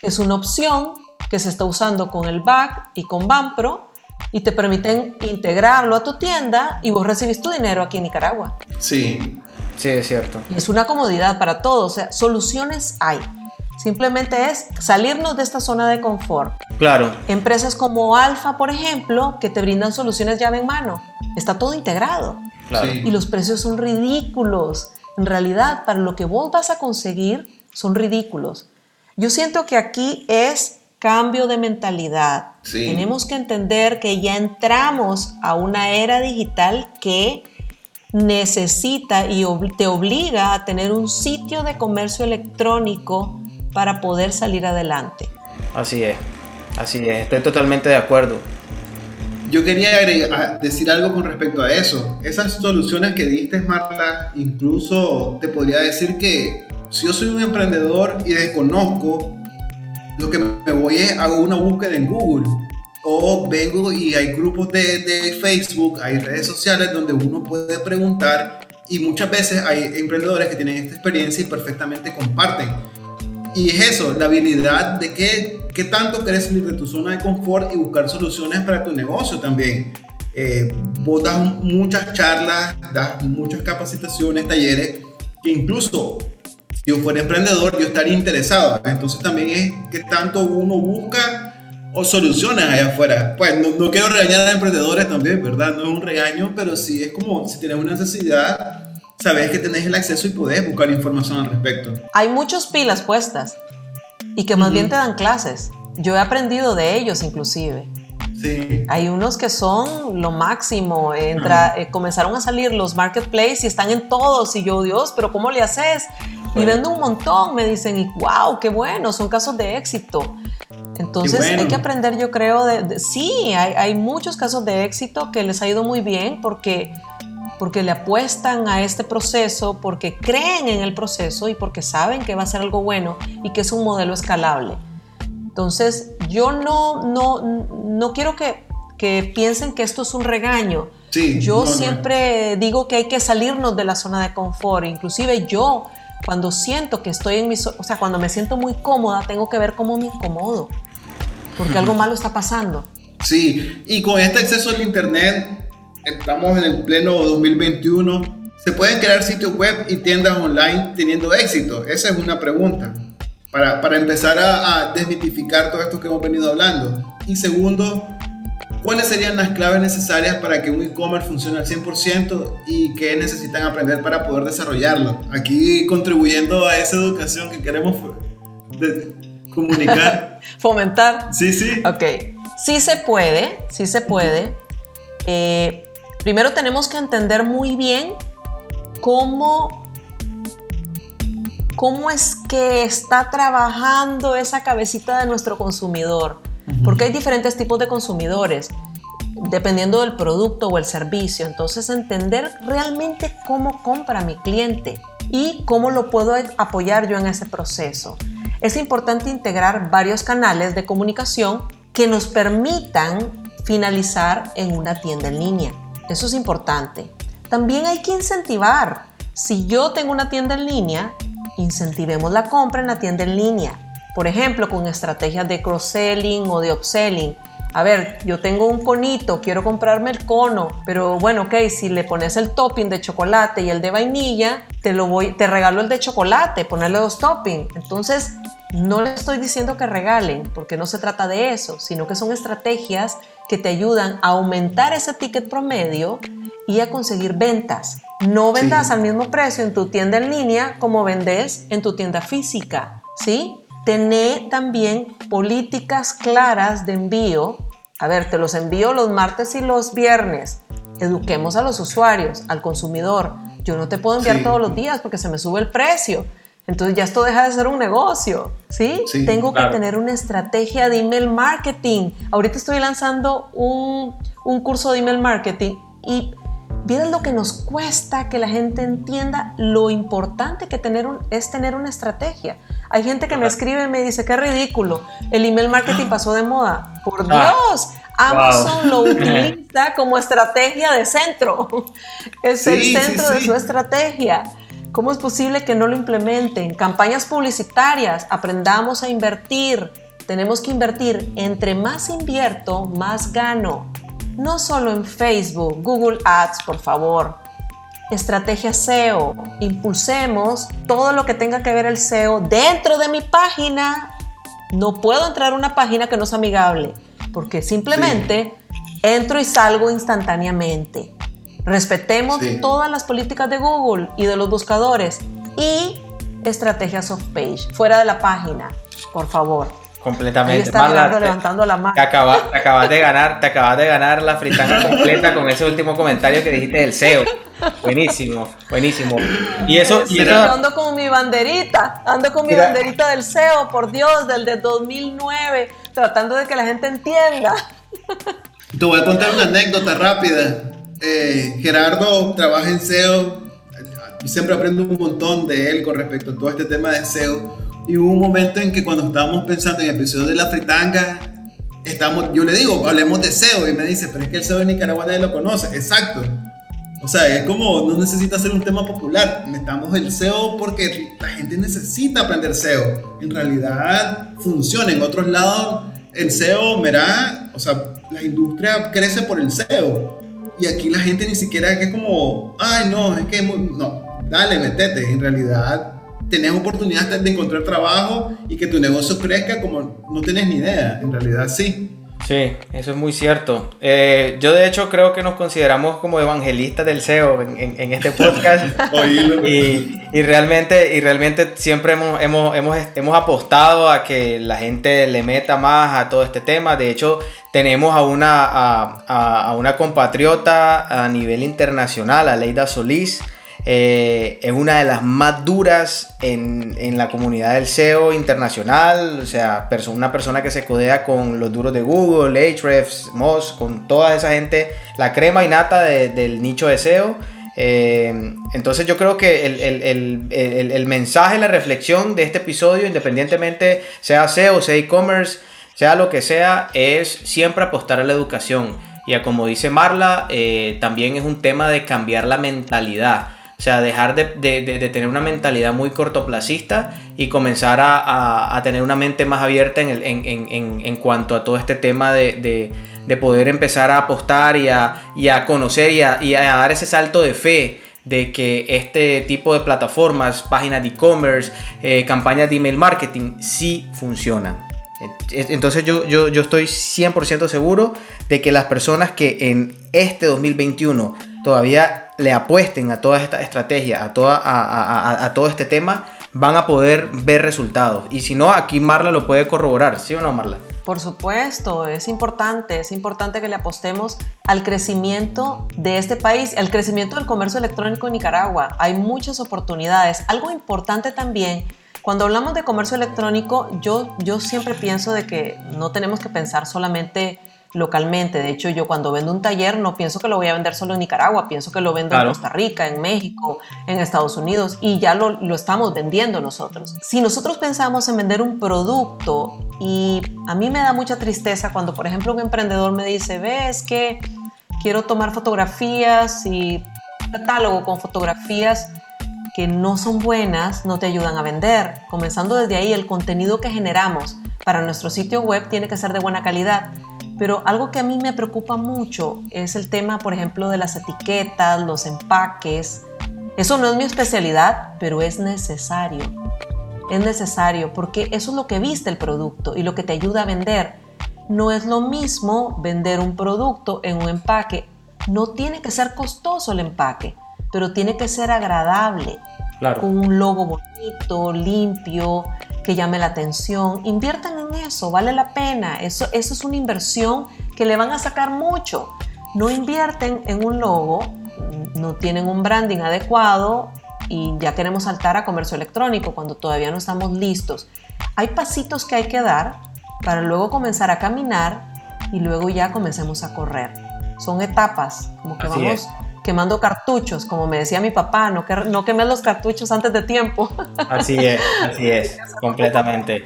que es una opción que se está usando con el BAC y con Banpro y te permiten integrarlo a tu tienda y vos recibís tu dinero aquí en Nicaragua. Sí, sí, es cierto. Y es una comodidad para todos, o sea, soluciones hay. Simplemente es salirnos de esta zona de confort. Claro. Empresas como Alfa, por ejemplo, que te brindan soluciones llave en mano. Está todo integrado. Claro. Y los precios son ridículos. En realidad, para lo que vos vas a conseguir, son ridículos. Yo siento que aquí es cambio de mentalidad. Tenemos que entender que ya entramos a una era digital que necesita y te obliga a tener un sitio de comercio electrónico para poder salir adelante. Así es, así es, estoy totalmente de acuerdo. Yo quería agregar, decir algo con respecto a eso. Esas soluciones que diste, Marta, incluso te podría decir que si yo soy un emprendedor y desconozco, lo que me voy es hago una búsqueda en Google o vengo y hay grupos de, de, Facebook, hay redes sociales donde uno puede preguntar y muchas veces hay emprendedores que tienen esta experiencia y perfectamente comparten. Y es eso, la habilidad de qué, qué tanto quieres salir de tu zona de confort y buscar soluciones para tu negocio también. eh, vos das muchas charlas, das muchas capacitaciones, talleres, que incluso si yo fuera emprendedor, yo estaría interesado. Entonces también es que tanto uno busca o soluciones allá afuera. Pues no, no, quiero regañar a emprendedores también, ¿verdad? No es un regaño, pero sí es como si tienes una necesidad, sabes que tenés el acceso y podés buscar información al respecto. Hay muchos pilas puestas y que más bien te dan clases. Yo he aprendido de ellos inclusive. Sí. Hay unos que son lo máximo. Entra, eh, comenzaron a salir los marketplaces y están en todos. Y yo, Dios, pero ¿cómo le haces? Y vendo un montón, me dicen, y wow, qué bueno, son casos de éxito. Entonces hay que aprender, yo creo, de, sí, hay, hay, muchos casos de éxito que les ha ido muy bien porque, porque le apuestan a este proceso, porque creen en el proceso y porque saben que va a ser algo bueno y que es un modelo escalable. Entonces yo no, no, no quiero que, que piensen que esto es un regaño. Sí, yo no, siempre digo que hay que salirnos de la zona de confort, inclusive yo cuando siento que estoy en mi, o sea, cuando me siento muy cómoda, tengo que ver cómo me incomodo porque algo malo está pasando. Sí, y con este acceso al Internet, estamos en el pleno 2021, ¿se pueden crear sitios web y tiendas online teniendo éxito? Esa es una pregunta, para, para empezar a, a desmitificar todo esto que hemos venido hablando. Y segundo, ¿cuáles serían las claves necesarias para que un e-commerce funcione al 100% y qué necesitan aprender para poder desarrollarlo? Aquí contribuyendo a esa educación que queremos comunicar. Fomentar. Sí, sí. Ok. Sí se puede, sí se puede. Eh, primero tenemos que entender muy bien cómo, cómo es que está trabajando esa cabecita de nuestro consumidor. Porque hay diferentes tipos de consumidores, dependiendo del producto o el servicio. Entonces, entender realmente cómo compra mi cliente y cómo lo puedo apoyar yo en ese proceso es importante integrar varios canales de comunicación que nos permitan finalizar en una tienda en línea. Eso es importante. También hay que incentivar. Si yo tengo una tienda en línea, incentivemos la compra en la tienda en línea. Por ejemplo, con estrategias de cross-selling o de upselling a ver, yo tengo un conito, quiero comprarme el cono, pero bueno, ok, si le pones el topping de chocolate y el de vainilla, te lo voy, te regalo el de chocolate, ponerle dos toppings. Entonces, no le estoy diciendo que regalen, porque no se trata de eso, sino que son estrategias que te ayudan a aumentar ese ticket promedio y a conseguir ventas. No vendas Sí. al mismo precio en tu tienda en línea como vendes en tu tienda física, ¿sí? Tener también políticas claras de envío. A ver, te los envío los martes y los viernes. Eduquemos a los usuarios, al consumidor. Yo no te puedo enviar Sí. todos los días porque se me sube el precio. Entonces ya esto deja de ser un negocio, ¿sí? Sí, Tengo claro. que tener una estrategia de email marketing. Ahorita estoy lanzando un, un curso de email marketing y vieron lo que nos cuesta que la gente entienda lo importante que tener un- es tener una estrategia. Hay gente que me escribe y me dice, qué ridículo, el email marketing pasó de moda. Por Ah. Dios, Amazon lo utiliza como estrategia de centro. Es Sí, el sí, centro de su estrategia. ¿Cómo es posible que no lo implementen? Campañas publicitarias, aprendamos a invertir. Tenemos que invertir. Entre más invierto, más gano. No solo en Facebook, Google Ads, por favor. Estrategia SEO. Impulsemos todo lo que tenga que ver el SEO dentro de mi página. No puedo entrar a una página que no es amigable, porque simplemente entro y salgo instantáneamente. Respetemos Sí. todas las políticas de Google y de los buscadores y estrategias off page, fuera de la página, por favor. Ahí Completamente. está Marla, Gerardo te- levantando la mano. Te acabas, te acabas de ganar, te acabas de ganar la fritanga completa con ese último comentario que dijiste del SEO. Buenísimo, buenísimo. Y eso, y Sí, eso- yo ando con mi banderita, ando con mi Mira. banderita del SEO, por Dios, del de 2009, tratando de que la gente entienda. Te voy a contar una anécdota rápida. Eh, Gerardo trabaja en SEO. Siempre aprendo un montón de él con respecto a todo este tema de SEO. Y hubo un momento en que cuando estábamos pensando en el episodio de la fritanga, estamos, yo le digo, hablemos de SEO. Y me dice, pero es que el SEO en Nicaragua nadie lo conoce. Exacto. O sea, es como, no necesita ser un tema popular. Necesitamos el SEO porque la gente necesita aprender SEO. En realidad funciona. En otros lados, el SEO, verá, o sea, la industria crece por el SEO. Y aquí la gente ni siquiera es es como, ay, no, es que no, dale, metete. En realidad, tenés oportunidad de encontrar trabajo y que tu negocio crezca como no tenés ni idea. En realidad, sí. Sí, eso es muy cierto. Eh, yo de hecho creo que nos consideramos como evangelistas del SEO en, este podcast. y, y, realmente, y realmente siempre hemos, hemos, hemos, hemos, apostado a que la gente le meta más a todo este tema. De hecho, tenemos a una, a, a una compatriota a nivel internacional, a Leida Solís. Eh, es una de las más duras en, en, la comunidad del SEO internacional, o sea, una persona que se codea con los duros de Google, Ahrefs, Moz, con toda esa gente, la crema y nata del nicho de SEO. Eh, entonces yo creo que el, el, el, el, mensaje, la reflexión de este episodio, independientemente sea SEO, sea e-commerce, sea lo que sea, es siempre apostar a la educación. Y a como dice Marla, eh, también es un tema de cambiar la mentalidad. O sea, dejar de, tener una mentalidad muy cortoplacista y comenzar a, tener una mente más abierta en, en, cuanto a todo este tema de, poder empezar a apostar y a, conocer y, y a, dar ese salto de fe de que este tipo de plataformas, páginas de e-commerce, eh, campañas de email marketing, sí funcionan. Entonces yo, yo, yo estoy 100% seguro de que las personas que en este 2021 todavía le apuesten a toda esta estrategia, a, toda, a, todo este tema, van a poder ver resultados. Y si no, aquí Marla lo puede corroborar, ¿sí o no, Marla? Por supuesto, es importante, es importante que le apostemos al crecimiento de este país, al crecimiento del comercio electrónico en Nicaragua. Hay muchas oportunidades. Algo importante también, cuando hablamos de comercio electrónico, yo, yo siempre pienso de que no tenemos que pensar solamente localmente. De hecho, yo cuando vendo un taller no pienso que lo voy a vender solo en Nicaragua, pienso que lo vendo en Costa Rica, en México, en Estados Unidos y ya lo, lo, estamos vendiendo nosotros. Si nosotros pensamos en vender un producto y a mí me da mucha tristeza cuando, por ejemplo, un emprendedor me dice, ves que quiero tomar fotografías y catálogo con fotografías que no son buenas, no te ayudan a vender. Comenzando desde ahí, el contenido que generamos para nuestro sitio web tiene que ser de buena calidad pero algo que a mí me preocupa mucho es el tema, por ejemplo, de las etiquetas, los empaques. Eso no es mi especialidad, pero es necesario. Es necesario porque eso es lo que viste el producto y lo que te ayuda a vender. No es lo mismo vender un producto en un empaque. No tiene que ser costoso el empaque, pero tiene que ser agradable. Con un logo bonito, limpio, que llame la atención. Inviertan en eso, vale la pena. Eso, eso es una inversión que le van a sacar mucho. No invierten en un logo, no tienen un branding adecuado y ya queremos saltar a comercio electrónico cuando todavía no estamos listos. Hay pasitos que hay que dar para luego comenzar a caminar y luego ya comencemos a correr. Son etapas, como que vamos quemando cartuchos, como me decía mi papá, no, que, no quemes los cartuchos antes de tiempo. Así es, así es, completamente.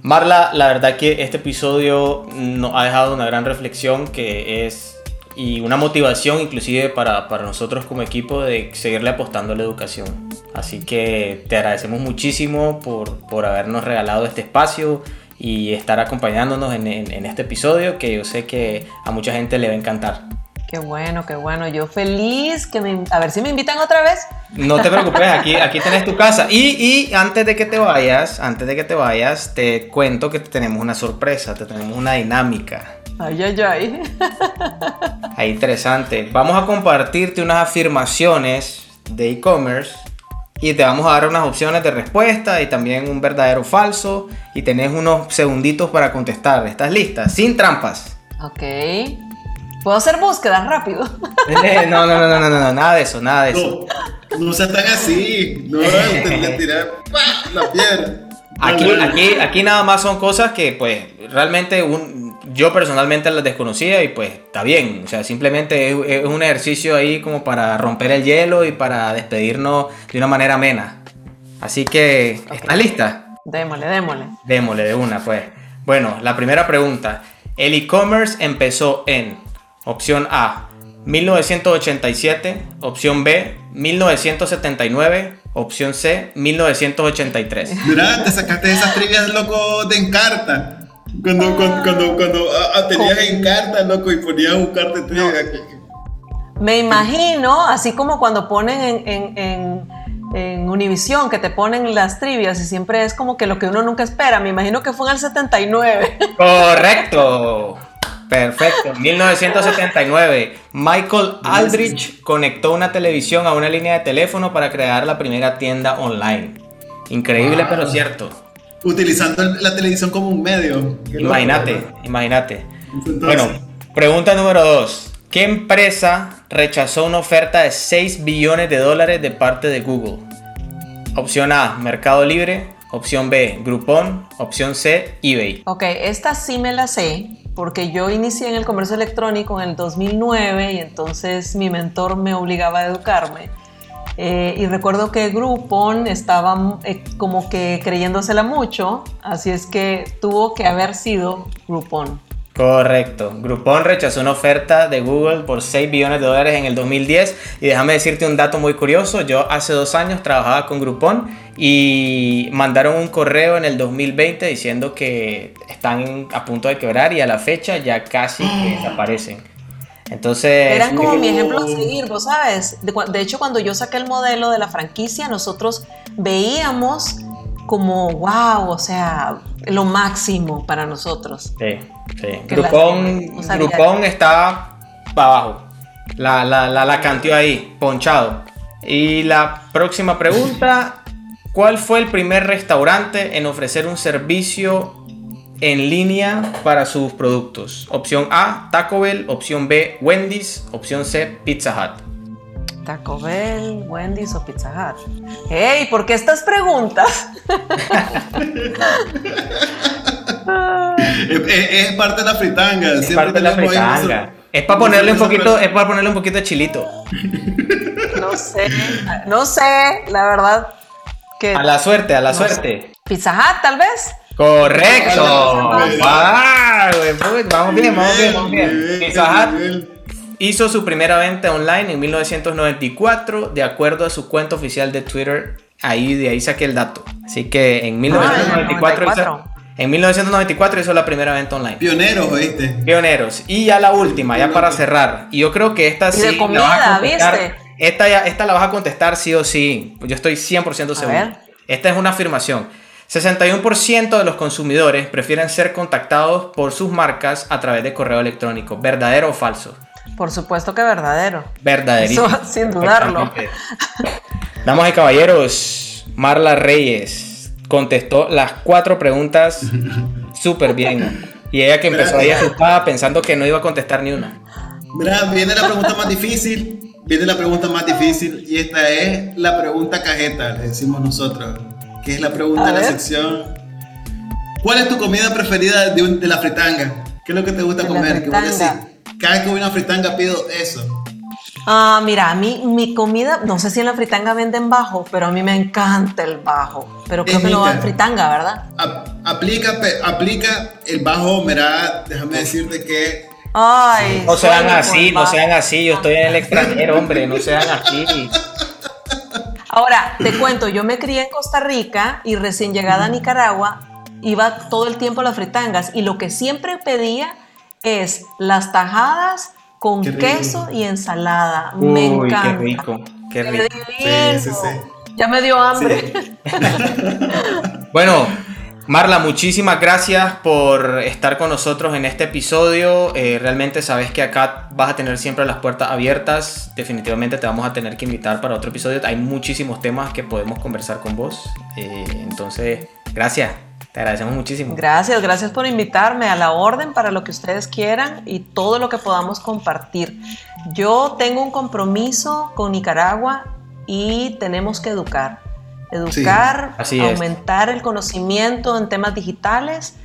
Marla, la verdad que este episodio nos ha dejado una gran reflexión que es y una motivación inclusive para, para nosotros como equipo de seguirle apostando a la educación. Así que te agradecemos muchísimo por, por habernos regalado este espacio y estar acompañándonos en, en este episodio que yo sé que a mucha gente le va a encantar. Qué bueno, qué bueno. Yo feliz que me... A ver si me invitan otra vez. No te preocupes, aquí, aquí tenés tu casa. Y, y antes de que te vayas, antes de que te vayas, te cuento que tenemos una sorpresa, te tenemos una dinámica. Ay, ay, ay. Ahí interesante. Vamos a compartirte unas afirmaciones de e-commerce y te vamos a dar unas opciones de respuesta y también un verdadero o falso y tenés unos segunditos para contestar. ¿Estás lista? Sin trampas. Ok. Puedo hacer búsquedas rápido. Eh, no, no, no, no, no, no, nada de eso, nada de eso. No, no seas tan así. No, te tirar la piedra. Aquí, aquí, aquí nada más son cosas que pues realmente un, yo personalmente las desconocía y pues está bien. O sea, simplemente es, un ejercicio ahí como para romper el hielo y para despedirnos de una manera amena. Así que, ¿estás lista? Démosle, démosle. Démosle de una, pues. Bueno, la primera pregunta. El e-commerce empezó en Opción A, 1987. Opción B, 1979. Opción C, 1983. Mira, te sacaste esas trivias, loco, de Encarta. Cuando, cuando, cuando, cuando ah, ah, tenías Encarta, loco, y ponías un buscarte trivia. Me imagino, así como cuando ponen en, en, en, en Univisión, que te ponen las trivias y siempre es como que lo que uno nunca espera. Me imagino que fue en el 79. Correcto. Perfecto. 1979, Michael Aldrich conectó una televisión a una línea de teléfono para crear la primera tienda online. Increíble, Wow. pero cierto. Utilizando la televisión como un medio. Imagínate, imagínate. Bueno, pregunta número 2. ¿Qué empresa rechazó una oferta de 6 billones de dólares de parte de Google? Opción A, Mercado Libre. Opción B, Groupon. Opción C, eBay. Ok, esta sí me la sé, porque yo inicié en el comercio electrónico en el 2009 y entonces mi mentor me obligaba a educarme. Eh, y recuerdo que Groupon estaba eh, como que creyéndosela mucho, así es que tuvo que haber sido Groupon. Correcto. Groupon rechazó una oferta de Google por 6 billones de dólares en el 2010. Y déjame decirte un dato muy curioso. Yo hace dos años trabajaba con Groupon y mandaron un correo en el 2020 diciendo que están a punto de quebrar y a la fecha ya casi que desaparecen. Entonces... Eran como mi ejemplo a seguir, vos sabes. De, de hecho, cuando yo saqué el modelo de la franquicia, nosotros veíamos como, wow, o sea, lo máximo para nosotros. Sí, sí. No sabía. Groupon está para abajo. La, la, la, la canteó ahí, ponchado. Y la próxima pregunta, ¿cuál fue el primer restaurante en ofrecer un servicio en línea para sus productos? Opción A, Taco Bell. Opción B, Wendy's. Opción C, Pizza Hut. Taco Bell, Wendy's o Pizza Hut. ¡Hey! ¿Por qué estas preguntas? Es, es- es parte de la fritanga. Es siempre parte de la fritanga. nuestro- Es para ponerle un poquito, es para ponerle un poquito de chilito. No sé, no sé, la verdad que A la suerte, a la No sé. suerte. Pizza Hut tal vez. Correcto. Ah, Vamos bien, vamos bien, vamos bien. Pizza Hut hizo su primera venta online en 1994, de acuerdo a su cuenta oficial de Twitter. Ahí de ahí saqué el dato. Así que en 1994, hizo, 94. En 1994 hizo la primera venta online. Pioneros, ¿oíste? Pioneros. Y ya la última, ya para cerrar. Y yo creo que esta Y sí de la comida, vas a. ¿viste? Esta, ya, esta la vas a contestar sí o sí. Yo estoy 100% seguro. ver. Esta es una afirmación. 61% de los consumidores prefieren ser contactados por sus marcas a través de correo electrónico. ¿Verdadero o falso? Por supuesto que verdadero. Verdaderísimo. Eso, sin dudarlo. Damas y caballeros, Marla Reyes contestó las cuatro preguntas súper bien. Y ella que empezó ahí asustada pensando que no iba a contestar ni una. Mira, viene la pregunta más difícil. Viene la pregunta más difícil. Y esta es la pregunta cajeta, le decimos nosotros. Que es la pregunta A de la sección. ¿Cuál es tu comida preferida de, un- de la fritanga? ¿Qué es lo que te gusta De la comer? Que vos decís, cada vez que voy a una fritanga pido eso. Ah, mira, a mí mi comida, no sé si en la fritanga venden bajo, pero a mí me encanta el bajo. Pero creo Es que no va en fritanga, ¿verdad? Ap- aplica, aplica el bajo, mira, déjame decirte que Ay. No sean así, no sean así. Yo estoy en el extranjero, hombre. No sean así. Ahora, te cuento, yo me crié en Costa Rica y recién llegada a Nicaragua iba todo el tiempo a las fritangas y lo que siempre pedía es las tajadas con Qué queso y ensalada. me Uy, qué encanta. rico. Qué Qué rico. Sí, sí, sí. Ya me dio hambre. Bueno, Marla, muchísimas gracias por estar con nosotros en este episodio. Eh, realmente sabes que acá vas a tener siempre las puertas abiertas. Definitivamente te vamos a tener que invitar para otro episodio. Hay muchísimos temas que podemos conversar con vos. Eh, entonces, gracias. Te agradecemos muchísimo. Gracias, gracias por invitarme a la orden para lo que ustedes quieran y todo lo que podamos compartir. Yo tengo un compromiso con Nicaragua y tenemos que educar. Educar, así es. aumentar el conocimiento en temas digitales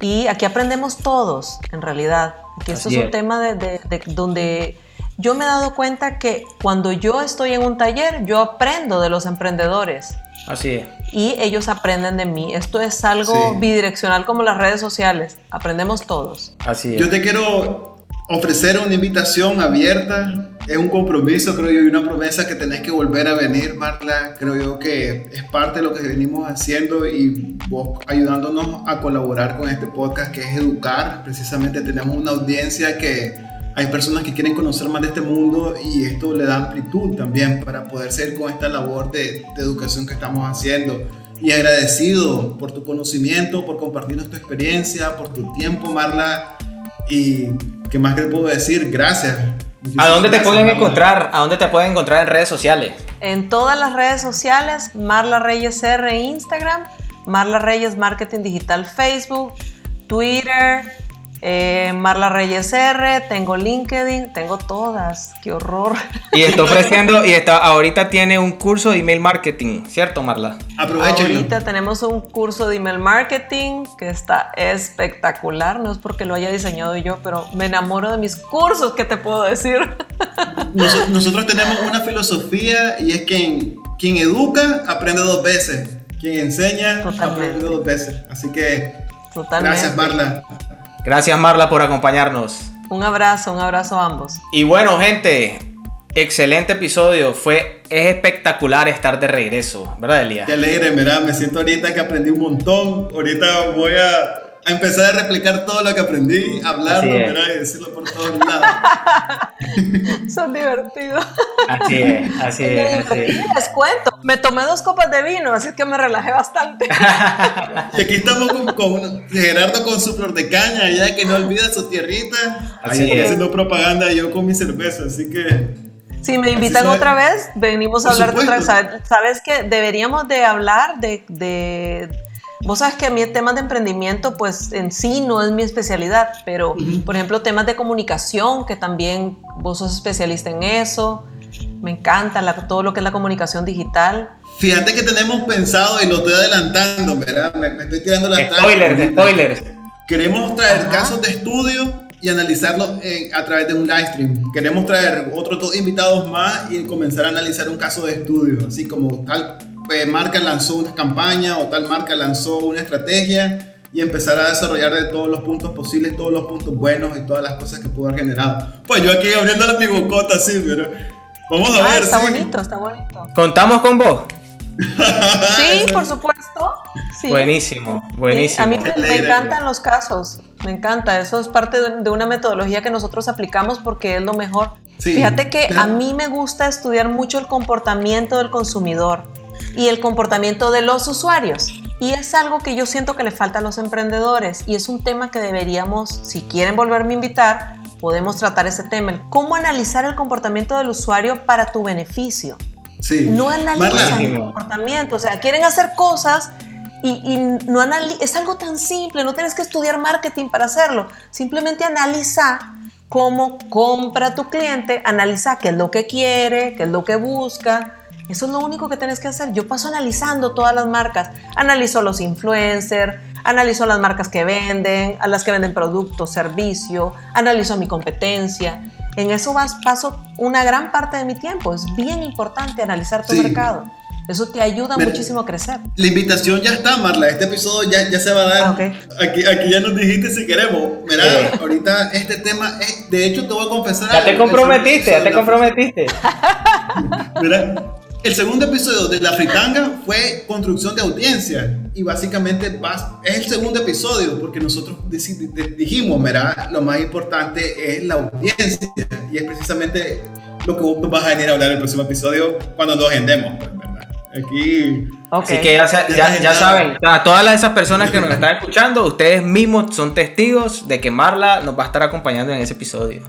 y aquí aprendemos todos, en realidad. Que esto Así es un es. tema de, de- de- donde yo me he dado cuenta que cuando yo estoy en un taller, yo aprendo de los emprendedores Así es. y ellos aprenden de mí. Esto es algo Sí. bidireccional como las redes sociales. Aprendemos todos. Así es. yo te quiero ofrecer una invitación abierta. Es un compromiso, creo yo, y una promesa que tenés que volver a venir, Marla. Creo yo que es parte de lo que venimos haciendo y vos ayudándonos a colaborar con este podcast que es educar. Precisamente tenemos una audiencia que hay personas que quieren conocer más de este mundo y esto le da amplitud también para poder seguir con esta labor de, de educación que estamos haciendo. Y agradecido por tu conocimiento, por compartirnos tu experiencia, por tu tiempo, Marla. Y qué más que te puedo decir, gracias. ¿A dónde te pueden encontrar? ¿A dónde te pueden encontrar en redes sociales? En todas las redes sociales, Marla Reyes R Instagram, Marla Reyes Marketing Digital Facebook, Twitter, eh, Marla Reyes R, tengo LinkedIn, tengo todas, qué horror. Y está ofreciendo, y está, ahorita tiene un curso de email marketing, ¿cierto Marla? Aprovechen. Ahorita tenemos un curso de email marketing que está espectacular, no es porque lo haya diseñado yo, pero me enamoro de mis cursos, ¿qué te puedo decir? Nos, nosotros tenemos una filosofía y es que quien educa aprende dos veces, quien enseña Totalmente. aprende dos veces. Así que Totalmente. gracias Marla. Gracias Marla por acompañarnos. Un abrazo, un abrazo a ambos. Y bueno, gente, excelente episodio. Fue, es espectacular estar de regreso, ¿verdad, Elia? Qué alegre, mira, me siento ahorita que aprendí un montón. Ahorita voy a, a empezar a replicar todo lo que aprendí, hablarlo, y decirlo por todos lados. Son divertidos. Así es, así es, así es. Les cuento, me tomé dos copas de vino, así que me relajé bastante. Y aquí estamos con, con Gerardo con su flor de caña, ya que no olvida su tierrita. Así Ahí es. haciendo propaganda yo con mi cerveza, así que Si me invitan otra vez, venimos a Por hablar de otra vez. ¿Sabes, sabes que deberíamos de hablar de, de- Vos sabes que a mí el tema de emprendimiento, pues en sí no es mi especialidad, pero por ejemplo temas de comunicación, que también vos sos especialista en eso. Me encanta la- todo lo que es la comunicación digital. fíjate que tenemos pensado y lo estoy adelantando, ¿verdad? Me, me estoy tirando la Spoilers, spoilers. Queremos traer Ajá. casos de estudio y analizarlos en- a través de un live stream. Queremos traer otros dos invitados más y comenzar a analizar un caso de estudio, así como tal eh, marca lanzó una campaña o tal marca lanzó una estrategia y empezar a desarrollar de todos los puntos posibles, todos los puntos buenos y todas las cosas que pudo haber generado. Pues yo aquí abriendo la mi bocota así, pero vamos a Ah, ver. está sí. bonito, está bonito. ¿Contamos con vos? Sí, por supuesto. Sí. Buenísimo, Sí, buenísimo. a mí me, me encantan los casos, me encanta. Eso es parte de, de una metodología que nosotros aplicamos porque es lo mejor. Sí. Fíjate que a mí me gusta estudiar mucho el comportamiento del consumidor y el comportamiento de los usuarios. Y es algo que yo siento que le falta a los emprendedores y es un tema que deberíamos, si quieren volverme a invitar, podemos tratar ese tema. el Cómo analizar el comportamiento del usuario para tu beneficio Sí. no analizan el comportamiento, o sea, quieren hacer cosas y, y no es algo tan simple, no tienes que estudiar marketing para hacerlo, simplemente analiza cómo compra tu cliente, analiza qué es lo que quiere, qué es lo que busca. Eso es lo único que tienes que hacer. Yo paso analizando todas las marcas. Analizo los influencers, analizo las marcas que venden, a las que venden productos, servicio, analizo mi competencia. En eso vas, paso una gran parte de mi tiempo. Es bien importante analizar tu Sí. mercado. Eso te ayuda Mira, muchísimo a crecer. La invitación ya está, Marla. Este episodio ya, ya se va a dar. Ah, ok. aquí, aquí ya nos dijiste si queremos. Mira, Sí. ahorita este tema, es- de hecho te voy a confesar. Ya te comprometiste, ya te comprometiste. Mira, el segundo episodio de La Fritanga fue construcción de audiencia. Y básicamente vas, es el segundo episodio porque nosotros dijimos, mira, lo más importante es la audiencia. Y es precisamente lo que vos vas a venir a hablar el próximo episodio cuando nos agendemos. pues, ¿verdad? Aquí Ok. Así que ya, ya, ya saben, a todas las- esas personas que nos están escuchando, ustedes mismos son testigos de que Marla nos va a estar acompañando en ese episodio.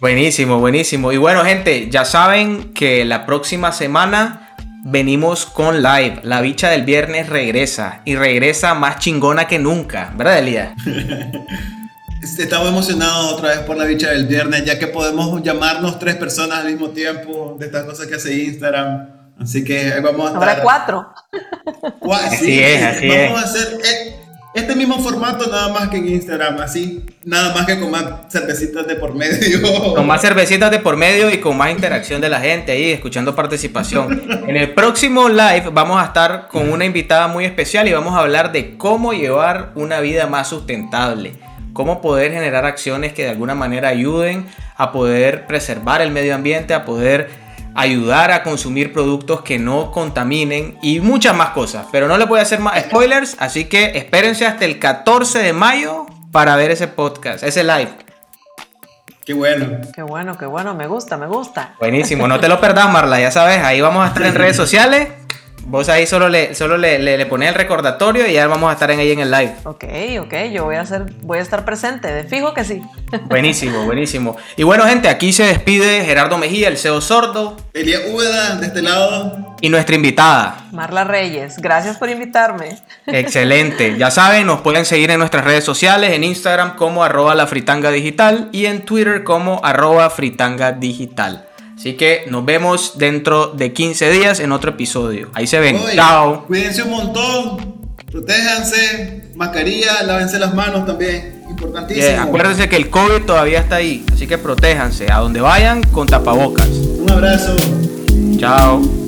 Buenísimo. Buenísimo. Y bueno, gente, ya saben que la próxima semana venimos con live. La bicha del viernes regresa y regresa más chingona que nunca, ¿verdad, Elías? Estamos emocionados otra vez por la bicha del viernes, ya que podemos llamarnos tres personas al mismo tiempo de estas cosas que hace Instagram. Así que vamos a estar. Habrá cuatro. Gua- Así es, así vamos es. a hacer eh, este mismo formato nada más que en Instagram, así, nada más que con más cervecitas de por medio. Con más cervecitas de por medio y con más interacción de la gente ahí, escuchando participación. En el próximo live vamos a estar con una invitada muy especial y vamos a hablar de cómo llevar una vida más sustentable. Cómo poder generar acciones que de alguna manera ayuden a poder preservar el medio ambiente, a poder ayudar a consumir productos que no contaminen y muchas más cosas. Pero no le voy a hacer más spoilers, así que espérense hasta el 14 de mayo para ver ese podcast, ese live. Qué bueno. Qué bueno, qué bueno, me gusta, me gusta. Buenísimo, no te lo perdás, Marla, ya sabes, ahí vamos a estar en redes sociales. Vos ahí solo le, solo le, le, pones el recordatorio y ya vamos a estar en ahí en el live. Ok, ok, yo voy a, hacer, voy a estar presente, de fijo que sí. Buenísimo, buenísimo. Y bueno, gente, aquí se despide Gerardo Mejía, el CEO sordo. Elia Úbeda, de este lado. Y nuestra invitada. Marla Reyes, gracias por invitarme. Excelente. Ya saben, nos pueden seguir en nuestras redes sociales, en Instagram como arroba la fritanga digital y en Twitter como arroba fritanga digital. Así que nos vemos dentro de 15 días en otro episodio. Ahí se ven. Chao. Cuídense un montón. Protéjanse. Mascarilla, lávense las manos también. Importantísimo. acuérdense que el COVID todavía está ahí. Así que protéjanse. A donde vayan con tapabocas. Un abrazo. Chao.